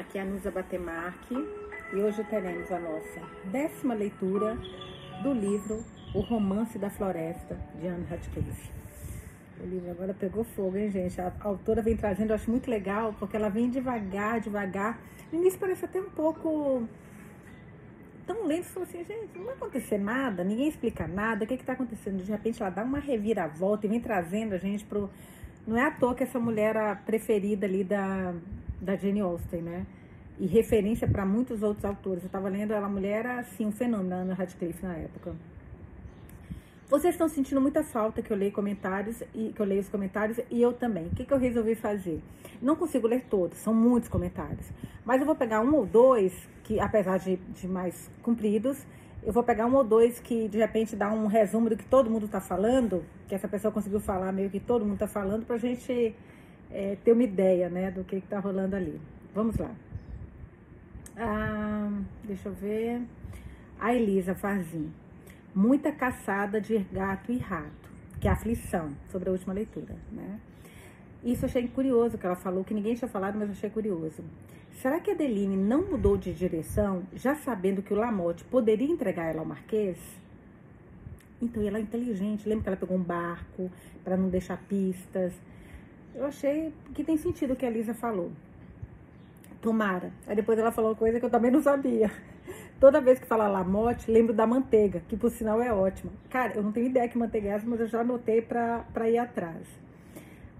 Aqui é a Nusa Batemarque e hoje teremos a nossa décima leitura do livro O Romance da Floresta, de Anne Radcliffe. O livro agora pegou fogo, hein, gente? A autora vem trazendo, eu acho muito legal, porque ela vem devagar, devagar. No início parece até um pouco tão lento, falou assim, gente, não vai acontecer nada, ninguém explica nada, o que está acontecendo? De repente ela dá uma reviravolta e vem trazendo a gente pro. Não é à toa que essa mulher era preferida ali da, da Jane Austen, né? E referência para muitos outros autores. Eu estava lendo, ela mulher era assim, um fenômeno, Ana Radcliffe na época. Vocês estão sentindo muita falta que eu leio comentários e que eu leio os comentários e eu também. O que, que eu resolvi fazer? Não consigo ler todos, são muitos comentários. Mas eu vou pegar um ou dois, que apesar de, de mais compridos, eu vou pegar um ou dois que de repente dá um resumo do que todo mundo está falando, que essa pessoa conseguiu falar meio que todo mundo está falando, para a gente é, ter uma ideia né, do que está rolando ali. Vamos lá. Ah, deixa eu ver. A Elisa Farzin. Muita caçada de gato e rato, que é aflição, sobre a última leitura, né? Isso achei curioso que ela falou, que ninguém tinha falado, mas achei curioso. Será que a Adeline não mudou de direção, já sabendo que o Lamotte poderia entregar ela ao Marquês? Então, ela é inteligente. Lembra que ela pegou um barco para não deixar pistas? Eu achei que tem sentido o que a Lisa falou. Tomara. Aí depois ela falou uma coisa que eu também não sabia. Toda vez que fala Lamotte, lembro da manteiga, que por sinal é ótima. Cara, eu não tenho ideia que manteiga é essa, mas eu já anotei para ir atrás.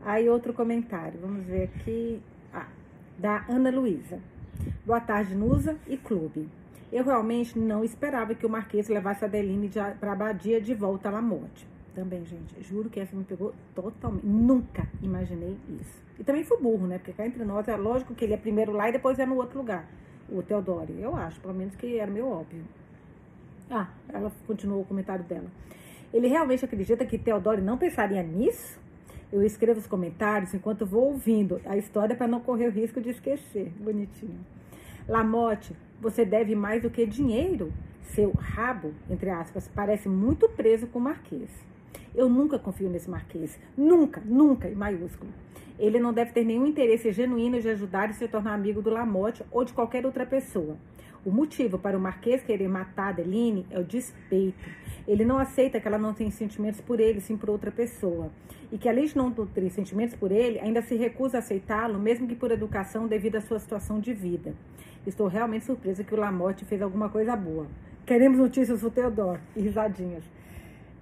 Aí outro comentário, vamos ver aqui. Ah, da Ana Luísa. Boa tarde, Nusa e Clube. Eu realmente não esperava que o Marquês levasse a Adeline para a Abadia de volta à Lamotte. Também, gente, juro que essa me pegou totalmente. Nunca imaginei isso. E também fui burro, né? Porque cá entre nós é lógico que ele é primeiro lá e depois é no outro lugar. O Teodoro. Eu acho, pelo menos que era meio óbvio. Ah, ela continuou o comentário dela. Ele realmente acredita que Teodoro não pensaria nisso? Eu escrevo os comentários enquanto vou ouvindo a história para não correr o risco de esquecer. Bonitinho. Lamote, você deve mais do que dinheiro. Seu rabo, entre aspas, parece muito preso com o Marquês. Eu nunca confio nesse Marquês. Nunca, nunca, em maiúsculo. Ele não deve ter nenhum interesse genuíno de ajudar e se tornar amigo do Lamotte ou de qualquer outra pessoa. O motivo para o Marquês querer matar Adeline é o despeito. Ele não aceita que ela não tenha sentimentos por ele, sim por outra pessoa. E que, além de não nutrir sentimentos por ele, ainda se recusa a aceitá-lo, mesmo que por educação, devido à sua situação de vida. Estou realmente surpresa que o Lamotte fez alguma coisa boa. Queremos notícias do Teodoro. E risadinhas.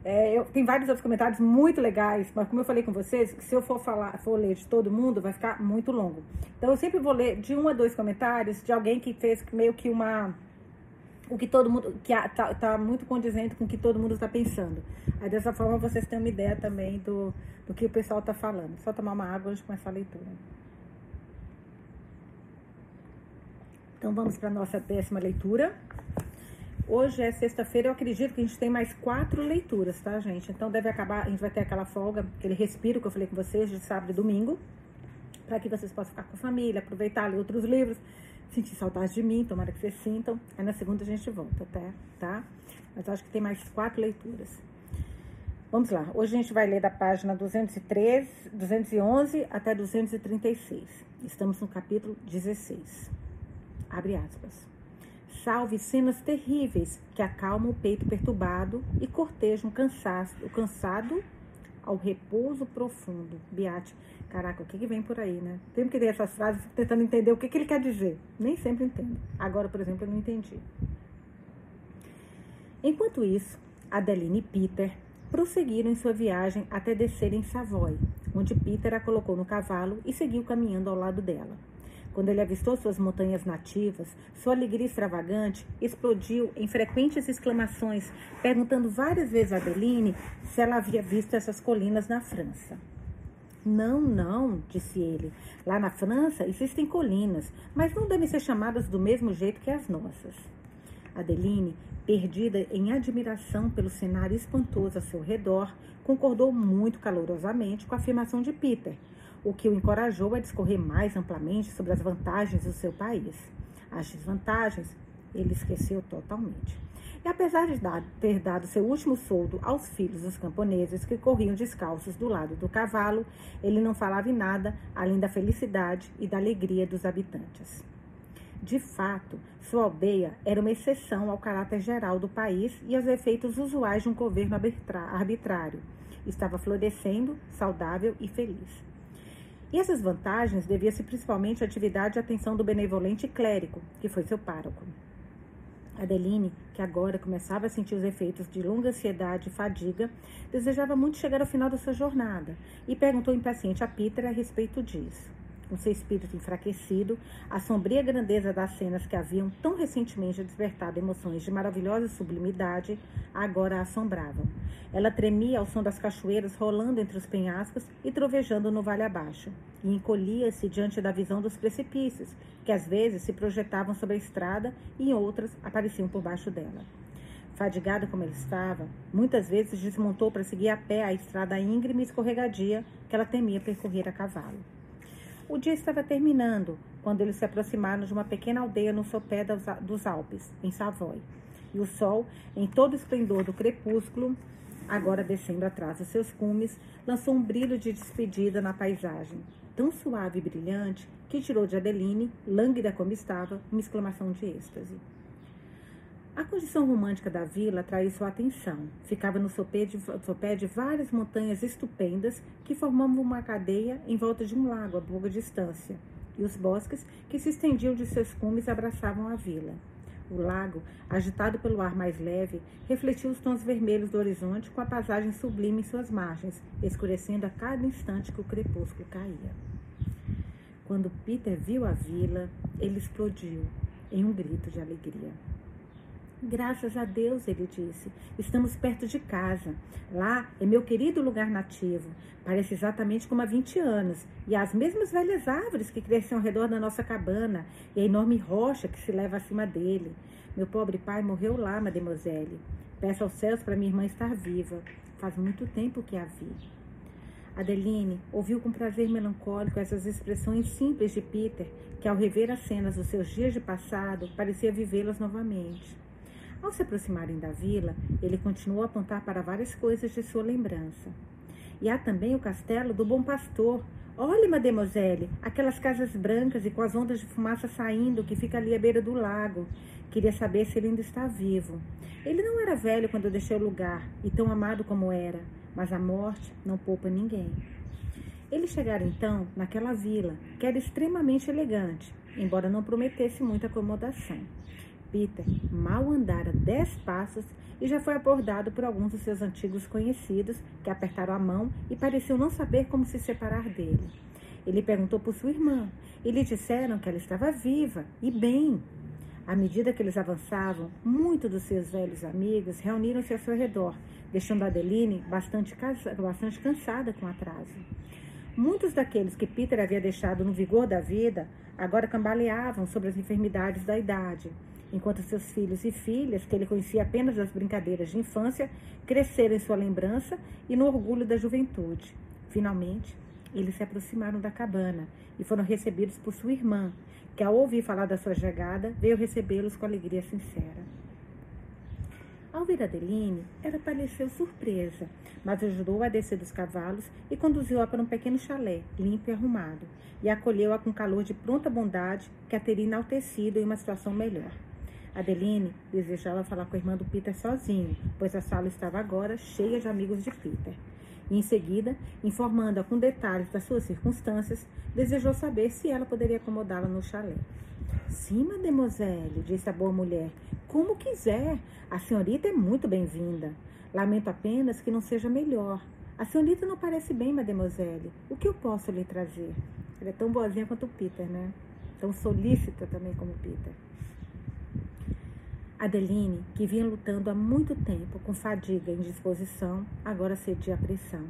É, eu, tem vários outros comentários muito legais, mas como eu falei com vocês, se eu for falar, for ler de todo mundo, vai ficar muito longo. Então eu sempre vou ler de um a dois comentários de alguém que fez meio que uma o que todo mundo que tá, tá muito condizente com o que todo mundo está pensando. Aí dessa forma vocês têm uma ideia também do, do que o pessoal está falando. Só tomar uma água antes de começar a leitura. Então vamos para nossa décima leitura. Hoje é sexta-feira, eu acredito que a gente tem mais quatro leituras, tá, gente? Então deve acabar, a gente vai ter aquela folga, aquele respiro que eu falei com vocês de sábado e domingo, para que vocês possam ficar com a família, aproveitar, ler outros livros, sentir saudade de mim, tomara que vocês sintam. Aí na segunda a gente volta, tá? tá? Mas acho que tem mais quatro leituras. Vamos lá, hoje a gente vai ler da página 203, 211 até 236. Estamos no capítulo 16. Abre aspas salve cenas terríveis que acalmam o peito perturbado e cortejam o cansado ao repouso profundo. Beate, caraca, o que, que vem por aí, né? Sempre que ler essas frases, fico tentando entender o que, que ele quer dizer. Nem sempre entendo. Agora, por exemplo, eu não entendi. Enquanto isso, Adeline e Peter prosseguiram em sua viagem até descer em Savoy, onde Peter a colocou no cavalo e seguiu caminhando ao lado dela. Quando ele avistou suas montanhas nativas, sua alegria extravagante explodiu em frequentes exclamações, perguntando várias vezes a Adeline se ela havia visto essas colinas na França. Não, não, disse ele. Lá na França existem colinas, mas não devem ser chamadas do mesmo jeito que as nossas. Adeline, perdida em admiração pelo cenário espantoso a seu redor, concordou muito calorosamente com a afirmação de Peter, o que o encorajou a discorrer mais amplamente sobre as vantagens do seu país. As desvantagens ele esqueceu totalmente. E apesar de dar, ter dado seu último soldo aos filhos dos camponeses que corriam descalços do lado do cavalo, ele não falava em nada além da felicidade e da alegria dos habitantes. De fato, sua aldeia era uma exceção ao caráter geral do país e aos efeitos usuais de um governo arbitrário. Estava florescendo, saudável e feliz. E essas vantagens deviam-se principalmente à atividade e atenção do benevolente clérigo, que foi seu pároco. Adeline, que agora começava a sentir os efeitos de longa ansiedade e fadiga, desejava muito chegar ao final da sua jornada e perguntou impaciente a Peter a respeito disso com seu espírito enfraquecido, a sombria grandeza das cenas que haviam tão recentemente despertado emoções de maravilhosa sublimidade, agora a assombravam. Ela tremia ao som das cachoeiras rolando entre os penhascos e trovejando no vale abaixo, e encolhia-se diante da visão dos precipícios, que às vezes se projetavam sobre a estrada e em outras apareciam por baixo dela. Fadigada como ela estava, muitas vezes desmontou para seguir a pé a estrada íngreme e escorregadia que ela temia percorrer a cavalo. O dia estava terminando quando eles se aproximaram de uma pequena aldeia no sopé dos Alpes, em Savoy. E o sol, em todo o esplendor do crepúsculo, agora descendo atrás dos seus cumes, lançou um brilho de despedida na paisagem, tão suave e brilhante que tirou de Adeline, lânguida como estava, uma exclamação de êxtase. A condição romântica da vila atraiu sua atenção. Ficava no sopé de, sopé de várias montanhas estupendas que formavam uma cadeia em volta de um lago a pouca distância, e os bosques que se estendiam de seus cumes abraçavam a vila. O lago, agitado pelo ar mais leve, refletia os tons vermelhos do horizonte com a paisagem sublime em suas margens, escurecendo a cada instante que o crepúsculo caía. Quando Peter viu a vila, ele explodiu em um grito de alegria. Graças a Deus, ele disse, estamos perto de casa. Lá é meu querido lugar nativo. Parece exatamente como há 20 anos. E há as mesmas velhas árvores que crescem ao redor da nossa cabana e a enorme rocha que se leva acima dele. Meu pobre pai morreu lá, mademoiselle. Peço aos céus para minha irmã estar viva. Faz muito tempo que a vi. Adeline ouviu com prazer melancólico essas expressões simples de Peter, que ao rever as cenas dos seus dias de passado, parecia vivê-las novamente. Ao se aproximarem da vila, ele continuou a apontar para várias coisas de sua lembrança. E há também o castelo do Bom Pastor. Olhe, mademoiselle, aquelas casas brancas e com as ondas de fumaça saindo que fica ali à beira do lago. Queria saber se ele ainda está vivo. Ele não era velho quando deixou o lugar e tão amado como era, mas a morte não poupa ninguém. Eles chegaram então naquela vila, que era extremamente elegante, embora não prometesse muita acomodação. Peter mal andara dez passos e já foi abordado por alguns dos seus antigos conhecidos que apertaram a mão e pareciam não saber como se separar dele. Ele perguntou por sua irmã e lhe disseram que ela estava viva e bem. À medida que eles avançavam, muitos dos seus velhos amigos reuniram-se ao seu redor, deixando Adeline bastante, bastante cansada com o atraso. Muitos daqueles que Peter havia deixado no vigor da vida agora cambaleavam sobre as enfermidades da idade enquanto seus filhos e filhas, que ele conhecia apenas das brincadeiras de infância, cresceram em sua lembrança e no orgulho da juventude. Finalmente, eles se aproximaram da cabana e foram recebidos por sua irmã, que, ao ouvir falar da sua chegada, veio recebê-los com alegria sincera. Ao ver Adeline, ela pareceu surpresa, mas ajudou-a a descer dos cavalos e conduziu-a para um pequeno chalé, limpo e arrumado, e acolheu-a com calor de pronta bondade que a teria enaltecido em uma situação melhor. Adeline desejava falar com a irmã do Peter sozinho, pois a sala estava agora cheia de amigos de Peter. E em seguida, informando-a com detalhes das suas circunstâncias, desejou saber se ela poderia acomodá-la no chalé. Sim, mademoiselle, disse a boa mulher. Como quiser. A senhorita é muito bem-vinda. Lamento apenas que não seja melhor. A senhorita não parece bem, mademoiselle. O que eu posso lhe trazer? Ela é tão boazinha quanto o Peter, né? Tão solícita também como o Peter. Adeline, que vinha lutando há muito tempo com fadiga e indisposição, agora cedia à pressão.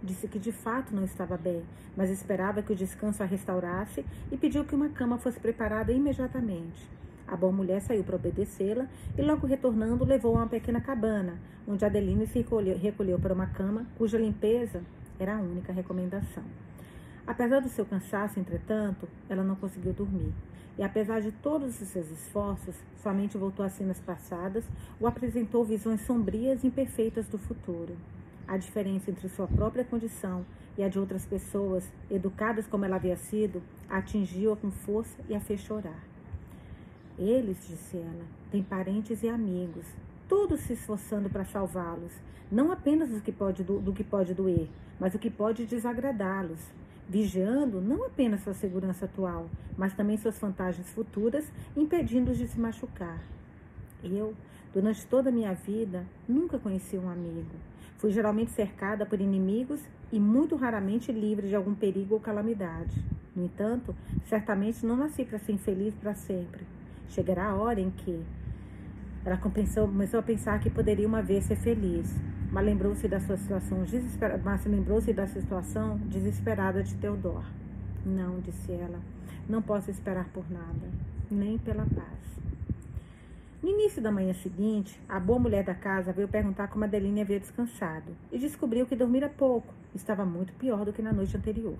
Disse que de fato não estava bem, mas esperava que o descanso a restaurasse e pediu que uma cama fosse preparada imediatamente. A boa mulher saiu para obedecê-la e, logo retornando, levou a uma pequena cabana, onde Adeline se recolheu, recolheu para uma cama cuja limpeza era a única recomendação. Apesar do seu cansaço, entretanto, ela não conseguiu dormir. E apesar de todos os seus esforços, sua mente voltou às cenas passadas ou apresentou visões sombrias e imperfeitas do futuro. A diferença entre sua própria condição e a de outras pessoas, educadas como ela havia sido, atingiu-a com força e a fez chorar. Eles, disse ela, têm parentes e amigos, todos se esforçando para salvá-los, não apenas do que, pode, do, do que pode doer, mas o que pode desagradá-los, vigiando não apenas sua segurança atual, mas também suas vantagens futuras, impedindo-os de se machucar. Eu, durante toda a minha vida, nunca conheci um amigo. Fui geralmente cercada por inimigos e muito raramente livre de algum perigo ou calamidade. No entanto, certamente não nasci para ser infeliz para sempre. Chegará a hora em que ela começou, a pensar que poderia uma vez ser feliz, mas lembrou-se da sua situação desesperada, mas lembrou-se da situação desesperada de Teodor. Não, disse ela, não posso esperar por nada, nem pela paz. No início da manhã seguinte, a boa mulher da casa veio perguntar como Adeline havia descansado e descobriu que dormira pouco, estava muito pior do que na noite anterior.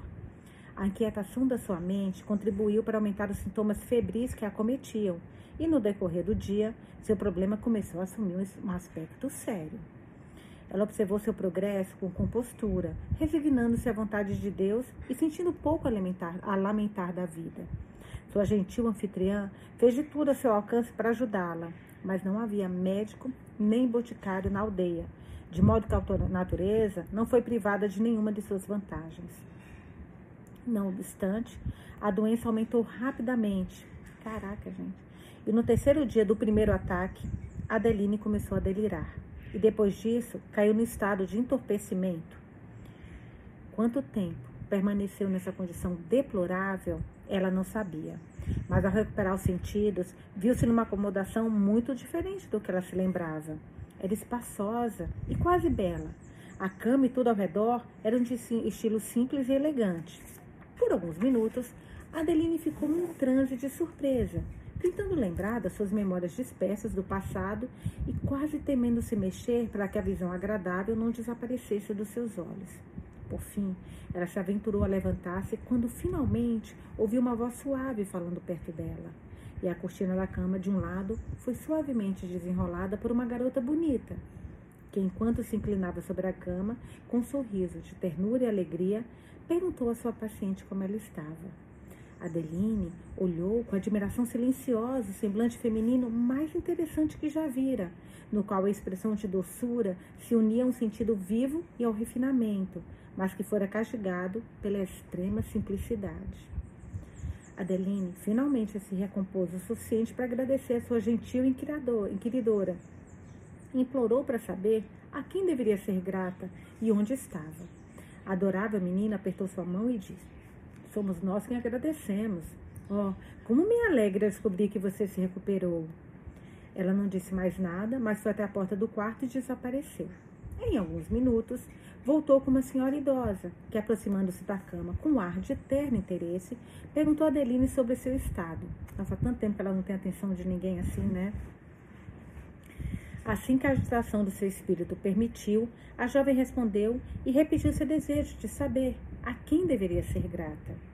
A inquietação da sua mente contribuiu para aumentar os sintomas febris que a acometiam, e no decorrer do dia, seu problema começou a assumir um aspecto sério. Ela observou seu progresso com compostura, resignando-se à vontade de Deus e sentindo pouco a lamentar, a lamentar da vida. Sua gentil anfitriã fez de tudo a seu alcance para ajudá-la, mas não havia médico nem boticário na aldeia, de modo que a natureza não foi privada de nenhuma de suas vantagens. Não obstante, a doença aumentou rapidamente. Caraca, gente. E no terceiro dia do primeiro ataque, Adeline começou a delirar. E depois disso, caiu no estado de entorpecimento. Quanto tempo permaneceu nessa condição deplorável, ela não sabia. Mas ao recuperar os sentidos, viu-se numa acomodação muito diferente do que ela se lembrava. Era espaçosa e quase bela. A cama e tudo ao redor eram de estilo simples e elegante. Por alguns minutos, Adeline ficou num transe de surpresa, tentando lembrar das suas memórias dispersas do passado e quase temendo se mexer para que a visão agradável não desaparecesse dos seus olhos. Por fim, ela se aventurou a levantar-se quando finalmente ouviu uma voz suave falando perto dela. E a cortina da cama de um lado foi suavemente desenrolada por uma garota bonita, que enquanto se inclinava sobre a cama, com um sorriso de ternura e alegria, perguntou à sua paciente como ela estava. Adeline olhou com admiração silenciosa o semblante feminino mais interessante que já vira, no qual a expressão de doçura se unia a um sentido vivo e ao refinamento, mas que fora castigado pela extrema simplicidade. Adeline finalmente se recompôs o suficiente para agradecer a sua gentil inquiridora. Implorou para saber a quem deveria ser grata e onde estava. A adorável menina apertou sua mão e disse: Somos nós quem agradecemos. Oh, como me alegra descobrir que você se recuperou. Ela não disse mais nada, mas foi até a porta do quarto e desapareceu. Em alguns minutos, voltou com uma senhora idosa, que, aproximando-se da cama com um ar de eterno interesse, perguntou a Adeline sobre seu estado. Há tanto tempo que ela não tem atenção de ninguém assim, né? Assim que a agitação do seu espírito permitiu, a jovem respondeu e repetiu seu desejo de saber a quem deveria ser grata.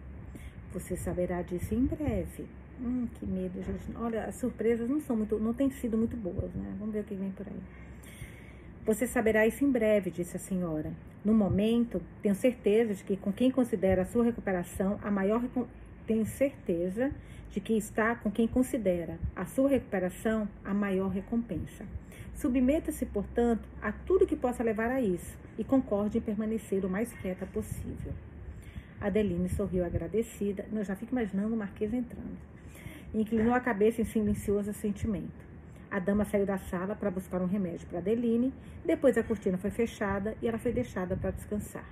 Você saberá disso em breve. Hum, que medo, gente. Olha, as surpresas não são muito, não têm sido muito boas, né? Vamos ver o que vem por aí. Você saberá isso em breve, disse a senhora. No momento, tenho certeza de que com quem considera a sua recuperação a maior tenho certeza de que está com quem considera a sua recuperação a maior recompensa. Submeta-se, portanto, a tudo que possa levar a isso e concorde em permanecer o mais quieta possível. Adeline sorriu agradecida. Eu já fico imaginando o Marquês entrando. Inclinou a cabeça em silencioso sentimento. A dama saiu da sala para buscar um remédio para Adeline. Depois a cortina foi fechada e ela foi deixada para descansar.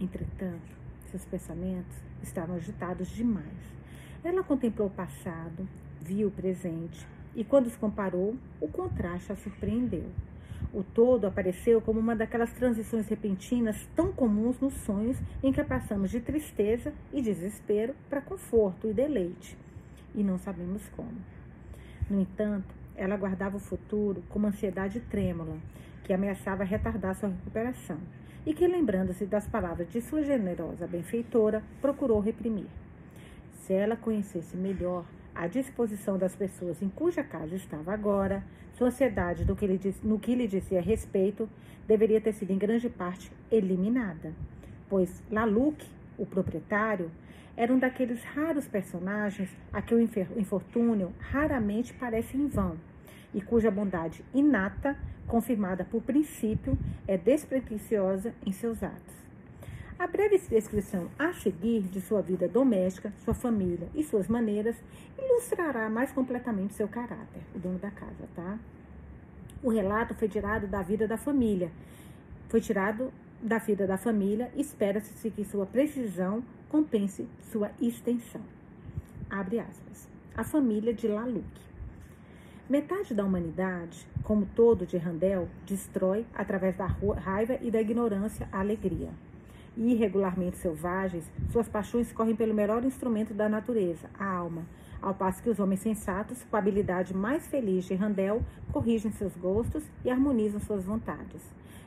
Entretanto, seus pensamentos estavam agitados demais. Ela contemplou o passado, viu o presente e, quando os comparou, o contraste a surpreendeu. O todo apareceu como uma daquelas transições repentinas tão comuns nos sonhos em que passamos de tristeza e desespero para conforto e deleite, e não sabemos como. No entanto, ela guardava o futuro com uma ansiedade trêmula, que ameaçava retardar sua recuperação, e que, lembrando-se das palavras de sua generosa benfeitora, procurou reprimir. Se ela conhecesse melhor a disposição das pessoas em cuja casa estava agora, sua ansiedade no que, lhe, no que lhe dizia respeito deveria ter sido em grande parte eliminada, pois Laluc, o proprietário, era um daqueles raros personagens a que o infortúnio raramente parece em vão e cuja bondade inata, confirmada por princípio, é despretensiosa em seus atos. A breve descrição a seguir de sua vida doméstica, sua família e suas maneiras ilustrará mais completamente seu caráter, o dono da casa, tá? O relato foi tirado da vida da família. Foi tirado da vida da família, espera-se que sua precisão compense sua extensão. Abre aspas. A família de Laluc. Metade da humanidade, como todo de Randel, destrói, através da raiva e da ignorância, a alegria. Irregularmente selvagens, suas paixões correm pelo melhor instrumento da natureza, a alma, ao passo que os homens sensatos, com a habilidade mais feliz de Randel, corrigem seus gostos e harmonizam suas vontades.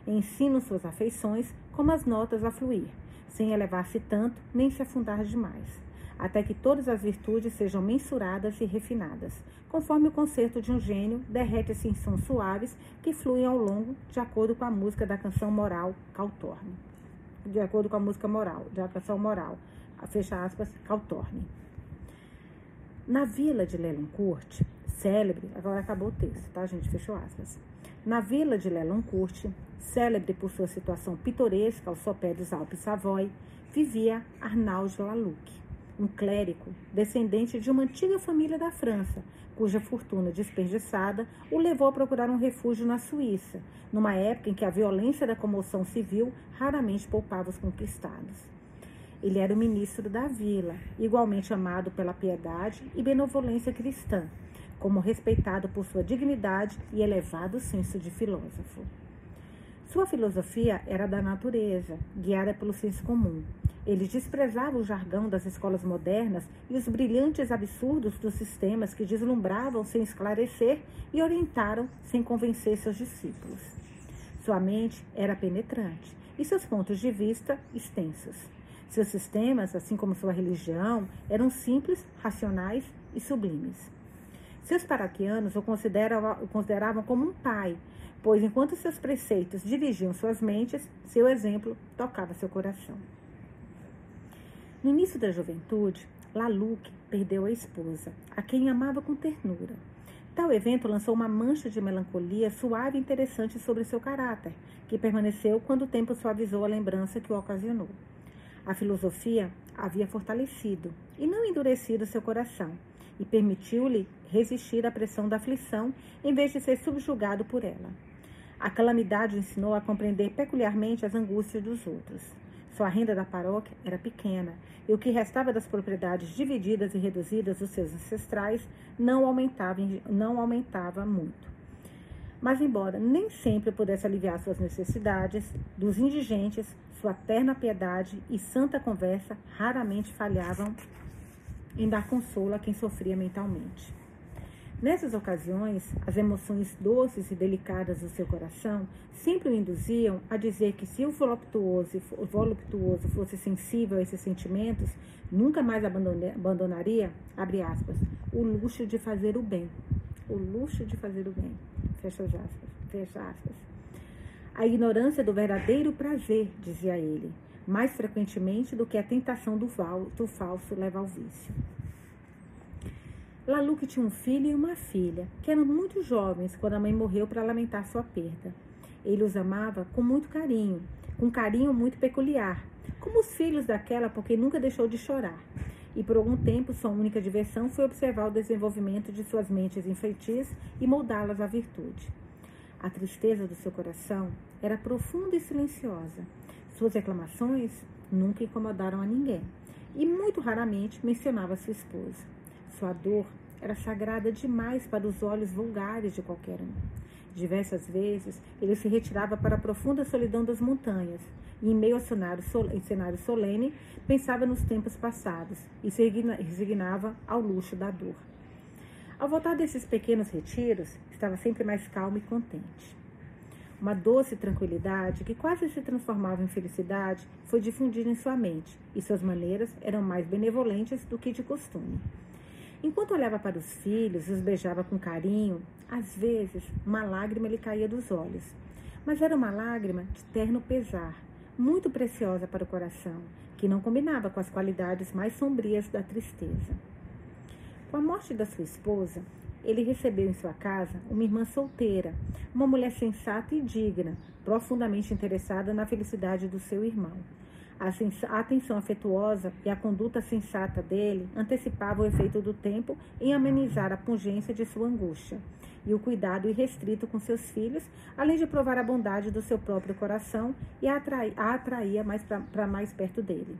Ensinam suas afeições como as notas a fluir, sem elevar-se tanto nem se afundar demais, até que todas as virtudes sejam mensuradas e refinadas, conforme o concerto de um gênio derrete-se em sons suaves que fluem ao longo, de acordo com a música da canção moral Cautorne. De acordo com a música moral, da canção moral, fecha aspas, Cautorne. Na vila de Lelancourt, célebre, agora acabou o texto, tá, gente? Fechou aspas. Na vila de Lelancourt, célebre por sua situação pitoresca ao sopé dos Alpes Savoy, vivia Arnaud Laluc, um clérigo descendente de uma antiga família da França, cuja fortuna desperdiçada o levou a procurar um refúgio na Suíça, numa época em que a violência da comoção civil raramente poupava os conquistados. Ele era o ministro da vila, igualmente amado pela piedade e benevolência cristã, como respeitado por sua dignidade e elevado senso de filósofo. Sua filosofia era da natureza, guiada pelo senso comum. Ele desprezava o jargão das escolas modernas e os brilhantes absurdos dos sistemas que deslumbravam sem esclarecer e orientaram sem convencer seus discípulos. Sua mente era penetrante e seus pontos de vista extensos. Seus sistemas, assim como sua religião, eram simples, racionais e sublimes. Seus paraquianos o consideravam, como um pai, pois enquanto seus preceitos dirigiam suas mentes, seu exemplo tocava seu coração. No início da juventude, Laluc perdeu a esposa, a quem amava com ternura. Tal evento lançou uma mancha de melancolia suave e interessante sobre seu caráter, que permaneceu quando o tempo suavizou a lembrança que o ocasionou. A filosofia havia fortalecido e não endurecido seu coração, e permitiu-lhe resistir à pressão da aflição em vez de ser subjugado por ela. A calamidade o ensinou a compreender peculiarmente as angústias dos outros. Sua renda da paróquia era pequena, e o que restava das propriedades divididas e reduzidas dos seus ancestrais não aumentava, não aumentava muito. Mas, embora nem sempre pudesse aliviar suas necessidades, dos indigentes, sua terna piedade e santa conversa raramente falhavam em dar consolo a quem sofria mentalmente. Nessas ocasiões, as emoções doces e delicadas do seu coração sempre o induziam a dizer que se o voluptuoso, o voluptuoso fosse sensível a esses sentimentos, nunca mais abandonaria, abre aspas, o luxo de fazer o bem. O luxo de fazer o bem. Fecha aspas. Fecha aspas. A ignorância do verdadeiro prazer, dizia ele, mais frequentemente do que a tentação do, do falso leva ao vício. Laluque tinha um filho e uma filha, que eram muito jovens quando a mãe morreu para lamentar sua perda. Ele os amava com muito carinho, com um carinho muito peculiar, como os filhos daquela, porque nunca deixou de chorar e por algum tempo sua única diversão foi observar o desenvolvimento de suas mentes infantis e moldá-las à virtude. A tristeza do seu coração era profunda e silenciosa. Suas reclamações nunca incomodaram a ninguém e muito raramente mencionava sua esposa. Sua dor era sagrada demais para os olhos vulgares de qualquer um. Diversas vezes ele se retirava para a profunda solidão das montanhas e, em meio ao cenário, cenário solene, pensava nos tempos passados e se resignava ao luxo da dor. Ao voltar desses pequenos retiros, estava sempre mais calmo e contente. Uma doce tranquilidade, que quase se transformava em felicidade, foi difundida em sua mente, e suas maneiras eram mais benevolentes do que de costume. Enquanto olhava para os filhos e os beijava com carinho, às vezes uma lágrima lhe caía dos olhos, mas era uma lágrima de terno pesar, muito preciosa para o coração, que não combinava com as qualidades mais sombrias da tristeza. Com a morte da sua esposa, ele recebeu em sua casa uma irmã solteira, uma mulher sensata e digna, profundamente interessada na felicidade do seu irmão. A atenção afetuosa e a conduta sensata dele antecipavam o efeito do tempo em amenizar a pungência de sua angústia e o cuidado irrestrito com seus filhos, além de provar a bondade do seu próprio coração e a, atrair, a atraía mais para mais perto dele.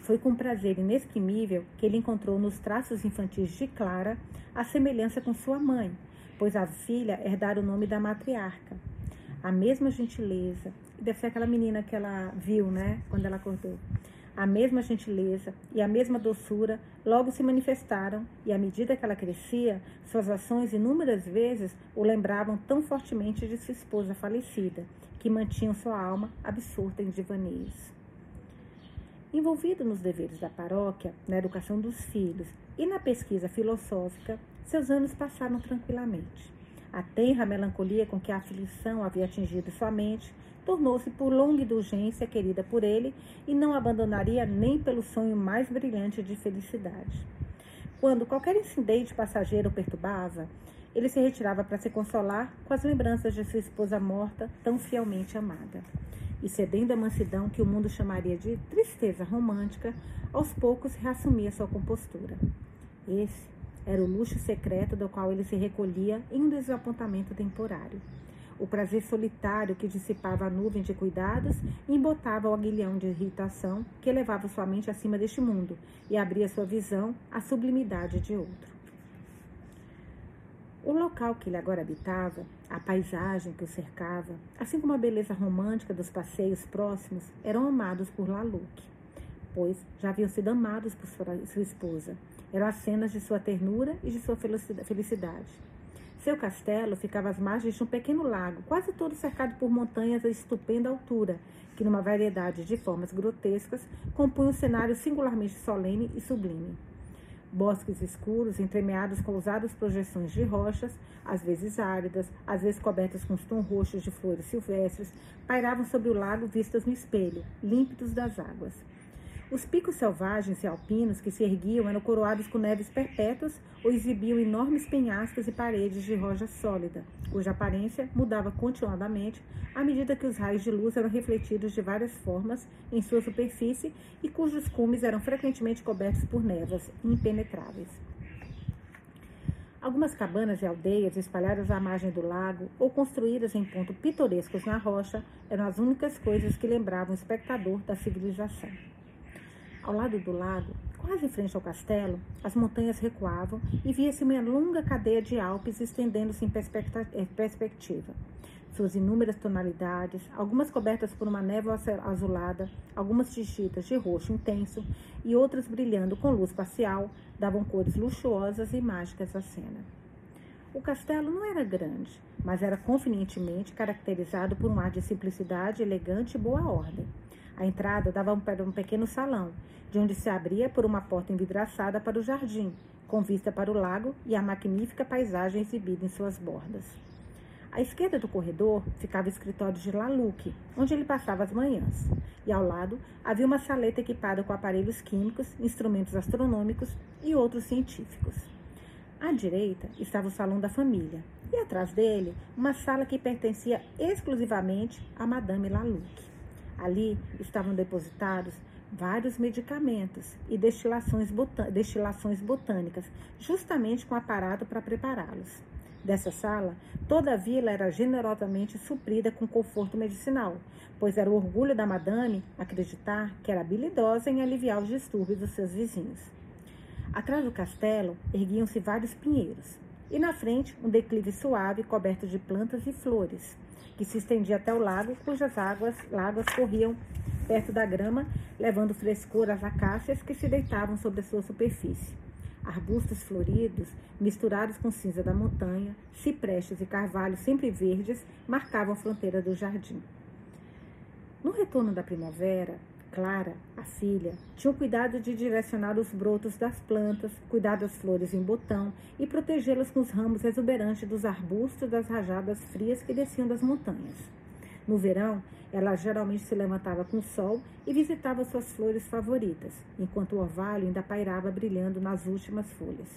Foi com prazer inexprimível que ele encontrou nos traços infantis de Clara a semelhança com sua mãe, pois a filha herdara o nome da matriarca. A mesma gentileza, deve ser aquela menina que ela viu, né, quando ela acordou. A mesma gentileza e a mesma doçura logo se manifestaram, e à medida que ela crescia, suas ações inúmeras vezes o lembravam tão fortemente de sua esposa falecida, que mantinham sua alma absorta em divaneios. Envolvido nos deveres da paróquia, na educação dos filhos e na pesquisa filosófica, seus anos passaram tranquilamente. A tenra melancolia com que a aflição havia atingido sua mente tornou-se por longa indulgência querida por ele e não abandonaria nem pelo sonho mais brilhante de felicidade. Quando qualquer incidente passageiro o perturbava, ele se retirava para se consolar com as lembranças de sua esposa morta, tão fielmente amada. E cedendo à mansidão que o mundo chamaria de tristeza romântica, aos poucos reassumia sua compostura. Esse era o luxo secreto do qual ele se recolhia em um desapontamento temporário o prazer solitário que dissipava a nuvem de cuidados e embotava o aguilhão de irritação que levava sua mente acima deste mundo e abria sua visão à sublimidade de outro. O local que ele agora habitava, a paisagem que o cercava, assim como a beleza romântica dos passeios próximos, eram amados por Laluc, pois já haviam sido amados por sua esposa. Eram as cenas de sua ternura e de sua felicidade seu castelo ficava às margens de um pequeno lago, quase todo cercado por montanhas a estupenda altura, que, numa variedade de formas grotescas, compunham um cenário singularmente solene e sublime. Bosques escuros, entremeados com ousadas projeções de rochas, às vezes áridas, às vezes cobertas com os tons roxos de flores silvestres, pairavam sobre o lago vistas no espelho, límpidos das águas. Os picos selvagens e alpinos que se erguiam eram coroados com neves perpétuas ou exibiam enormes penhascos e paredes de rocha sólida, cuja aparência mudava continuadamente à medida que os raios de luz eram refletidos de várias formas em sua superfície e cujos cumes eram frequentemente cobertos por névoas impenetráveis. Algumas cabanas e aldeias espalhadas à margem do lago ou construídas em pontos pitorescos na rocha eram as únicas coisas que lembravam o espectador da civilização. Ao lado do lago, quase em frente ao castelo, as montanhas recuavam e via-se uma longa cadeia de Alpes estendendo-se em eh, perspectiva. Suas inúmeras tonalidades, algumas cobertas por uma névoa azulada, algumas tingidas de roxo intenso e outras brilhando com luz parcial, davam cores luxuosas e mágicas à cena. O castelo não era grande, mas era convenientemente caracterizado por um ar de simplicidade elegante e boa ordem. A entrada dava para um pequeno salão, de onde se abria por uma porta envidraçada para o jardim, com vista para o lago e a magnífica paisagem exibida em suas bordas. À esquerda do corredor ficava o escritório de Laluque, onde ele passava as manhãs, e ao lado havia uma saleta equipada com aparelhos químicos, instrumentos astronômicos e outros científicos. À direita estava o salão da família, e atrás dele uma sala que pertencia exclusivamente a Madame Laluque. Ali estavam depositados vários medicamentos e destilações, destilações botânicas, justamente com aparato para prepará-los. Dessa sala, toda a vila era generosamente suprida com conforto medicinal, pois era o orgulho da madame acreditar que era habilidosa em aliviar os distúrbios dos seus vizinhos. Atrás do castelo erguiam-se vários pinheiros, e na frente um declive suave coberto de plantas e flores que se estendia até o lago, cujas águas, láguas corriam perto da grama, levando frescor às acácias que se deitavam sobre a sua superfície. Arbustos floridos, misturados com cinza da montanha, ciprestes e carvalhos sempre verdes, marcavam a fronteira do jardim. No retorno da primavera, Clara, a filha, tinha o cuidado de direcionar os brotos das plantas, cuidar das flores em botão e protegê-las com os ramos exuberantes dos arbustos das rajadas frias que desciam das montanhas. No verão, ela geralmente se levantava com o sol e visitava suas flores favoritas, enquanto o orvalho ainda pairava brilhando nas últimas folhas.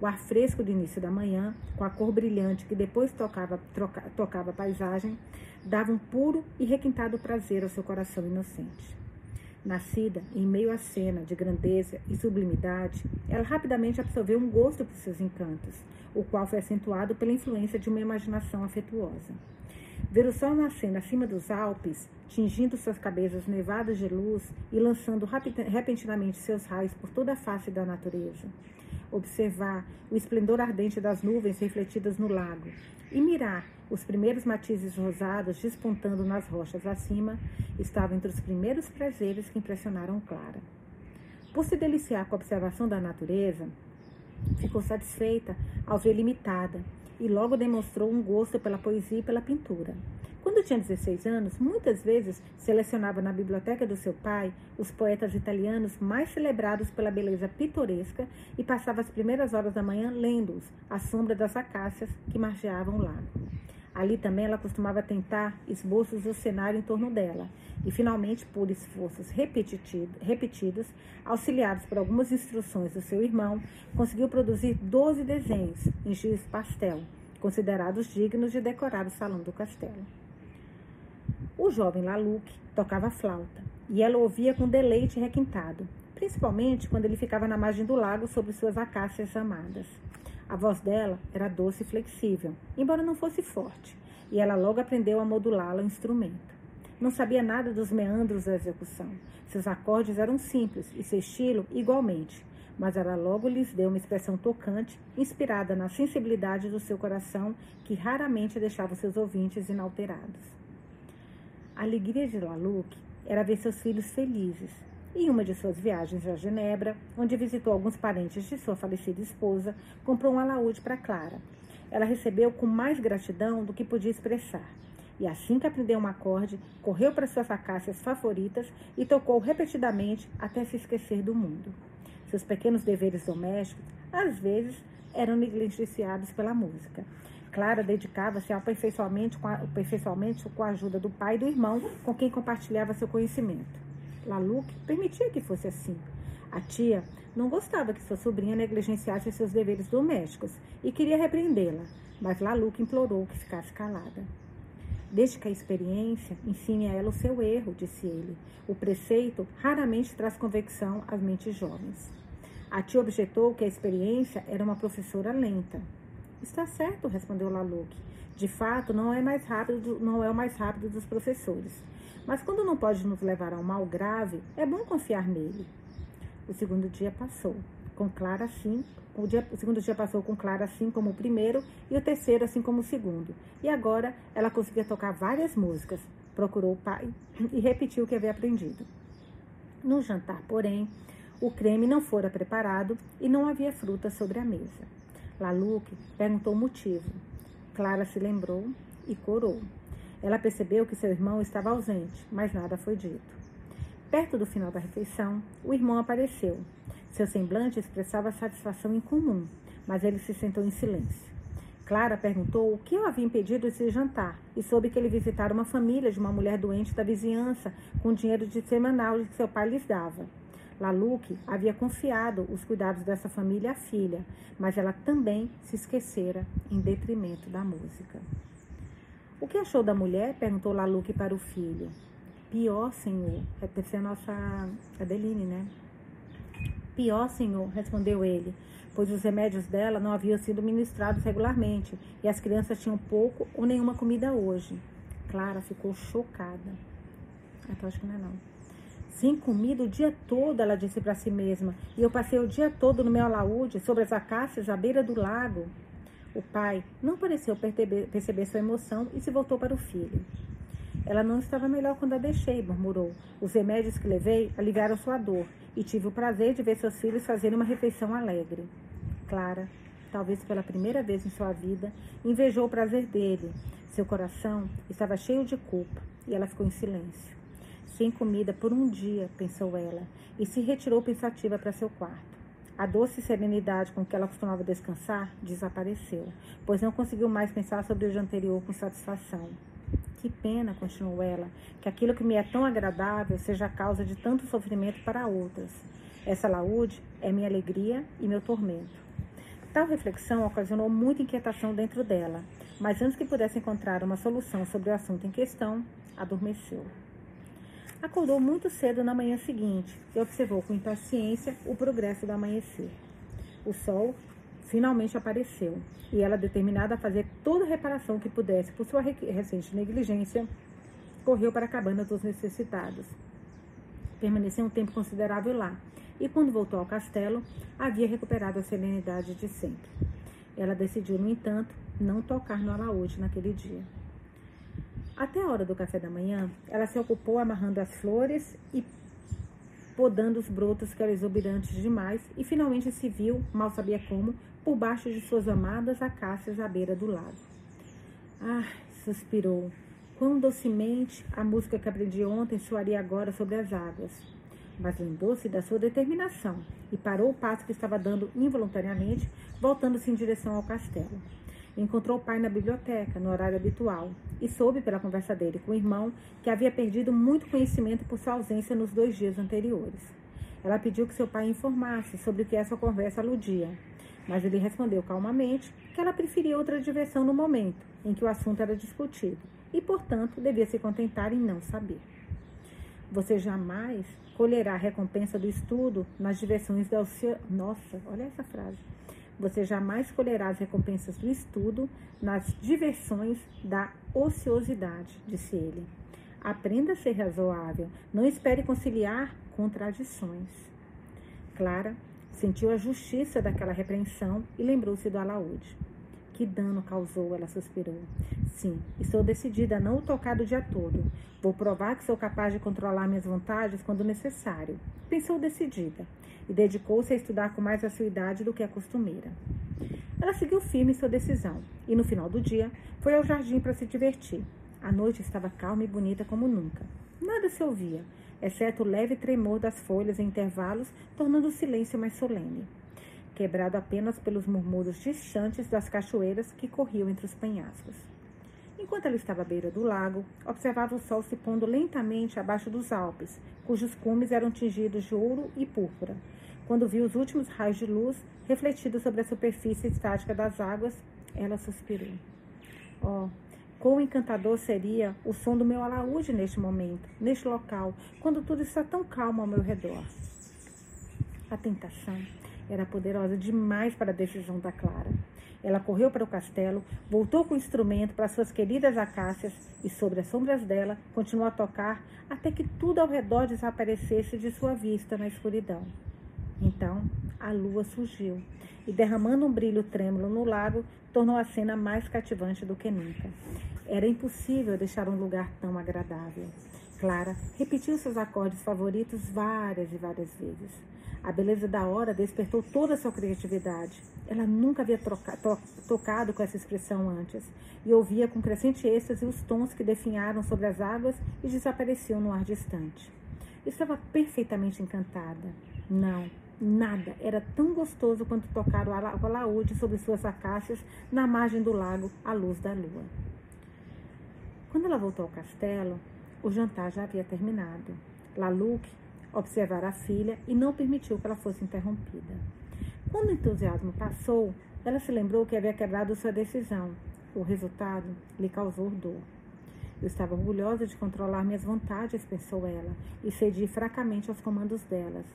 O ar fresco do início da manhã, com a cor brilhante que depois tocava, troca, tocava a paisagem, dava um puro e requintado prazer ao seu coração inocente. Nascida em meio à cena de grandeza e sublimidade, ela rapidamente absorveu um gosto por seus encantos, o qual foi acentuado pela influência de uma imaginação afetuosa. Ver o sol nascendo acima dos Alpes, tingindo suas cabeças nevadas de luz e lançando repentinamente seus raios por toda a face da natureza. Observar o esplendor ardente das nuvens refletidas no lago e mirar os primeiros matizes rosados despontando nas rochas acima estavam entre os primeiros prazeres que impressionaram Clara. Por se deliciar com a observação da natureza, ficou satisfeita ao ver limitada e logo demonstrou um gosto pela poesia e pela pintura. Quando tinha 16 anos, muitas vezes selecionava na biblioteca do seu pai os poetas italianos mais celebrados pela beleza pitoresca e passava as primeiras horas da manhã lendo-os à sombra das acácias que margeavam o lago. Ali também ela costumava tentar esboços do cenário em torno dela, e finalmente, por esforços repetidos, auxiliados por algumas instruções do seu irmão, conseguiu produzir 12 desenhos em giz pastel, considerados dignos de decorar o salão do castelo. O jovem Laluc tocava flauta, e ela ouvia com deleite requintado, principalmente quando ele ficava na margem do lago sobre suas acácias amadas. A voz dela era doce e flexível, embora não fosse forte, e ela logo aprendeu a modulá-la ao instrumento. Não sabia nada dos meandros da execução. Seus acordes eram simples e seu estilo igualmente, mas ela logo lhes deu uma expressão tocante, inspirada na sensibilidade do seu coração, que raramente deixava seus ouvintes inalterados. A alegria de Laluc era ver seus filhos felizes, em uma de suas viagens a Genebra, onde visitou alguns parentes de sua falecida esposa, comprou um alaúde para Clara. Ela recebeu com mais gratidão do que podia expressar. E assim que aprendeu um acorde, correu para suas acácias favoritas e tocou repetidamente até se esquecer do mundo. Seus pequenos deveres domésticos, às vezes, eram negligenciados pela música. Clara dedicava-se ao aperfeiçoamento com, a, aperfeiçoamento com a ajuda do pai e do irmão, com quem compartilhava seu conhecimento. Laluc permitia que fosse assim. A tia não gostava que sua sobrinha negligenciasse seus deveres domésticos e queria repreendê-la, mas Laluc implorou que ficasse calada. Desde que a experiência ensine a ela o seu erro, disse ele. O preceito raramente traz convicção às mentes jovens. A tia objetou que a experiência era uma professora lenta. Está certo, respondeu Laluc. De fato, não é mais rápido, não é o mais rápido dos professores. Mas quando não pode nos levar a um mal grave, é bom confiar nele. O segundo dia passou, com Clara assim, o, dia, o segundo dia passou com Clara assim como o primeiro e o terceiro assim como o segundo. E agora ela conseguia tocar várias músicas. Procurou o pai e repetiu o que havia aprendido. No jantar, porém, o creme não fora preparado e não havia fruta sobre a mesa. Laluc perguntou o motivo. Clara se lembrou e corou. Ela percebeu que seu irmão estava ausente, mas nada foi dito. Perto do final da refeição, o irmão apareceu. Seu semblante expressava satisfação incomum, mas ele se sentou em silêncio. Clara perguntou o que o havia impedido de se jantar e soube que ele visitara uma família de uma mulher doente da vizinhança com dinheiro de semanal que seu pai lhes dava. Laluque havia confiado os cuidados dessa família à filha, mas ela também se esquecera em detrimento da música. O que achou da mulher? perguntou Laluque para o filho. Pior, senhor. Deve ser a nossa Adeline, né? Pior, senhor, respondeu ele, pois os remédios dela não haviam sido ministrados regularmente e as crianças tinham pouco ou nenhuma comida hoje. Clara ficou chocada. Então acho que não é não. Sem comida o dia todo, ela disse para si mesma, e eu passei o dia todo no meu alaúde, sobre as acácias à beira do lago. O pai não pareceu perceber, perceber sua emoção e se voltou para o filho. Ela não estava melhor quando a deixei, murmurou. Os remédios que levei aliviaram sua dor e tive o prazer de ver seus filhos fazerem uma refeição alegre. Clara, talvez pela primeira vez em sua vida, invejou o prazer dele. Seu coração estava cheio de culpa e ela ficou em silêncio. Sem comida por um dia, pensou ela, e se retirou pensativa para seu quarto. A doce serenidade com que ela costumava descansar desapareceu, pois não conseguiu mais pensar sobre o dia anterior com satisfação. Que pena, continuou ela, que aquilo que me é tão agradável seja a causa de tanto sofrimento para outras. Essa laúde é minha alegria e meu tormento. Tal reflexão ocasionou muita inquietação dentro dela, mas antes que pudesse encontrar uma solução sobre o assunto em questão, adormeceu. Acordou muito cedo na manhã seguinte e observou com impaciência o progresso do amanhecer. O sol finalmente apareceu e ela, determinada a fazer toda a reparação que pudesse por sua recente negligência, correu para a cabana dos necessitados. Permaneceu um tempo considerável lá e, quando voltou ao castelo, havia recuperado a serenidade de sempre. Ela decidiu, no entanto, não tocar no alaúde naquele dia. Até a hora do café da manhã, ela se ocupou amarrando as flores e podando os brotos que eram exuberantes demais e finalmente se viu, mal sabia como, por baixo de suas amadas acácias à beira do lago. Ah, suspirou. Quão docemente a música que aprendi ontem soaria agora sobre as águas. Mas lembrou-se da sua determinação e parou o passo que estava dando involuntariamente, voltando-se em direção ao castelo. Encontrou o pai na biblioteca, no horário habitual, e soube pela conversa dele com o irmão que havia perdido muito conhecimento por sua ausência nos dois dias anteriores. Ela pediu que seu pai informasse sobre o que essa conversa aludia, mas ele respondeu calmamente que ela preferia outra diversão no momento em que o assunto era discutido e, portanto, devia se contentar em não saber. Você jamais colherá a recompensa do estudo nas diversões da oceano. Nossa, olha essa frase você jamais colherá as recompensas do estudo nas diversões da ociosidade, disse ele. Aprenda a ser razoável, não espere conciliar contradições. Clara sentiu a justiça daquela repreensão e lembrou-se do alaúde. Que dano causou, ela suspirou. Sim, estou decidida a não o tocar o dia todo. Vou provar que sou capaz de controlar minhas vontades quando necessário. Pensou decidida e dedicou-se a estudar com mais assiduidade do que a costumeira. Ela seguiu firme sua decisão e, no final do dia, foi ao jardim para se divertir. A noite estava calma e bonita como nunca. Nada se ouvia, exceto o leve tremor das folhas em intervalos, tornando o silêncio mais solene, quebrado apenas pelos murmúrios distantes das cachoeiras que corriam entre os penhascos. Enquanto ela estava à beira do lago, observava o sol se pondo lentamente abaixo dos Alpes, cujos cumes eram tingidos de ouro e púrpura. Quando viu os últimos raios de luz refletidos sobre a superfície estática das águas, ela suspirou. Oh, quão encantador seria o som do meu alaúde neste momento, neste local, quando tudo está tão calmo ao meu redor. A tentação era poderosa demais para a decisão da Clara. Ela correu para o castelo, voltou com o instrumento para suas queridas acácias e, sobre as sombras dela, continuou a tocar até que tudo ao redor desaparecesse de sua vista na escuridão. Então, a lua surgiu e, derramando um brilho trêmulo no lago, tornou a cena mais cativante do que nunca. Era impossível deixar um lugar tão agradável. Clara repetiu seus acordes favoritos várias e várias vezes. A beleza da hora despertou toda a sua criatividade. Ela nunca havia troca, to, tocado com essa expressão antes e ouvia com crescente êxtase os tons que definharam sobre as águas e desapareciam no ar distante. Estava perfeitamente encantada. Não, nada era tão gostoso quanto tocar o alaúde sobre suas acácias na margem do lago à luz da lua. Quando ela voltou ao castelo, o jantar já havia terminado. Laluc observar a filha e não permitiu que ela fosse interrompida. Quando o entusiasmo passou, ela se lembrou que havia quebrado sua decisão. O resultado lhe causou dor. Eu estava orgulhosa de controlar minhas vontades, pensou ela, e cedi fracamente aos comandos delas.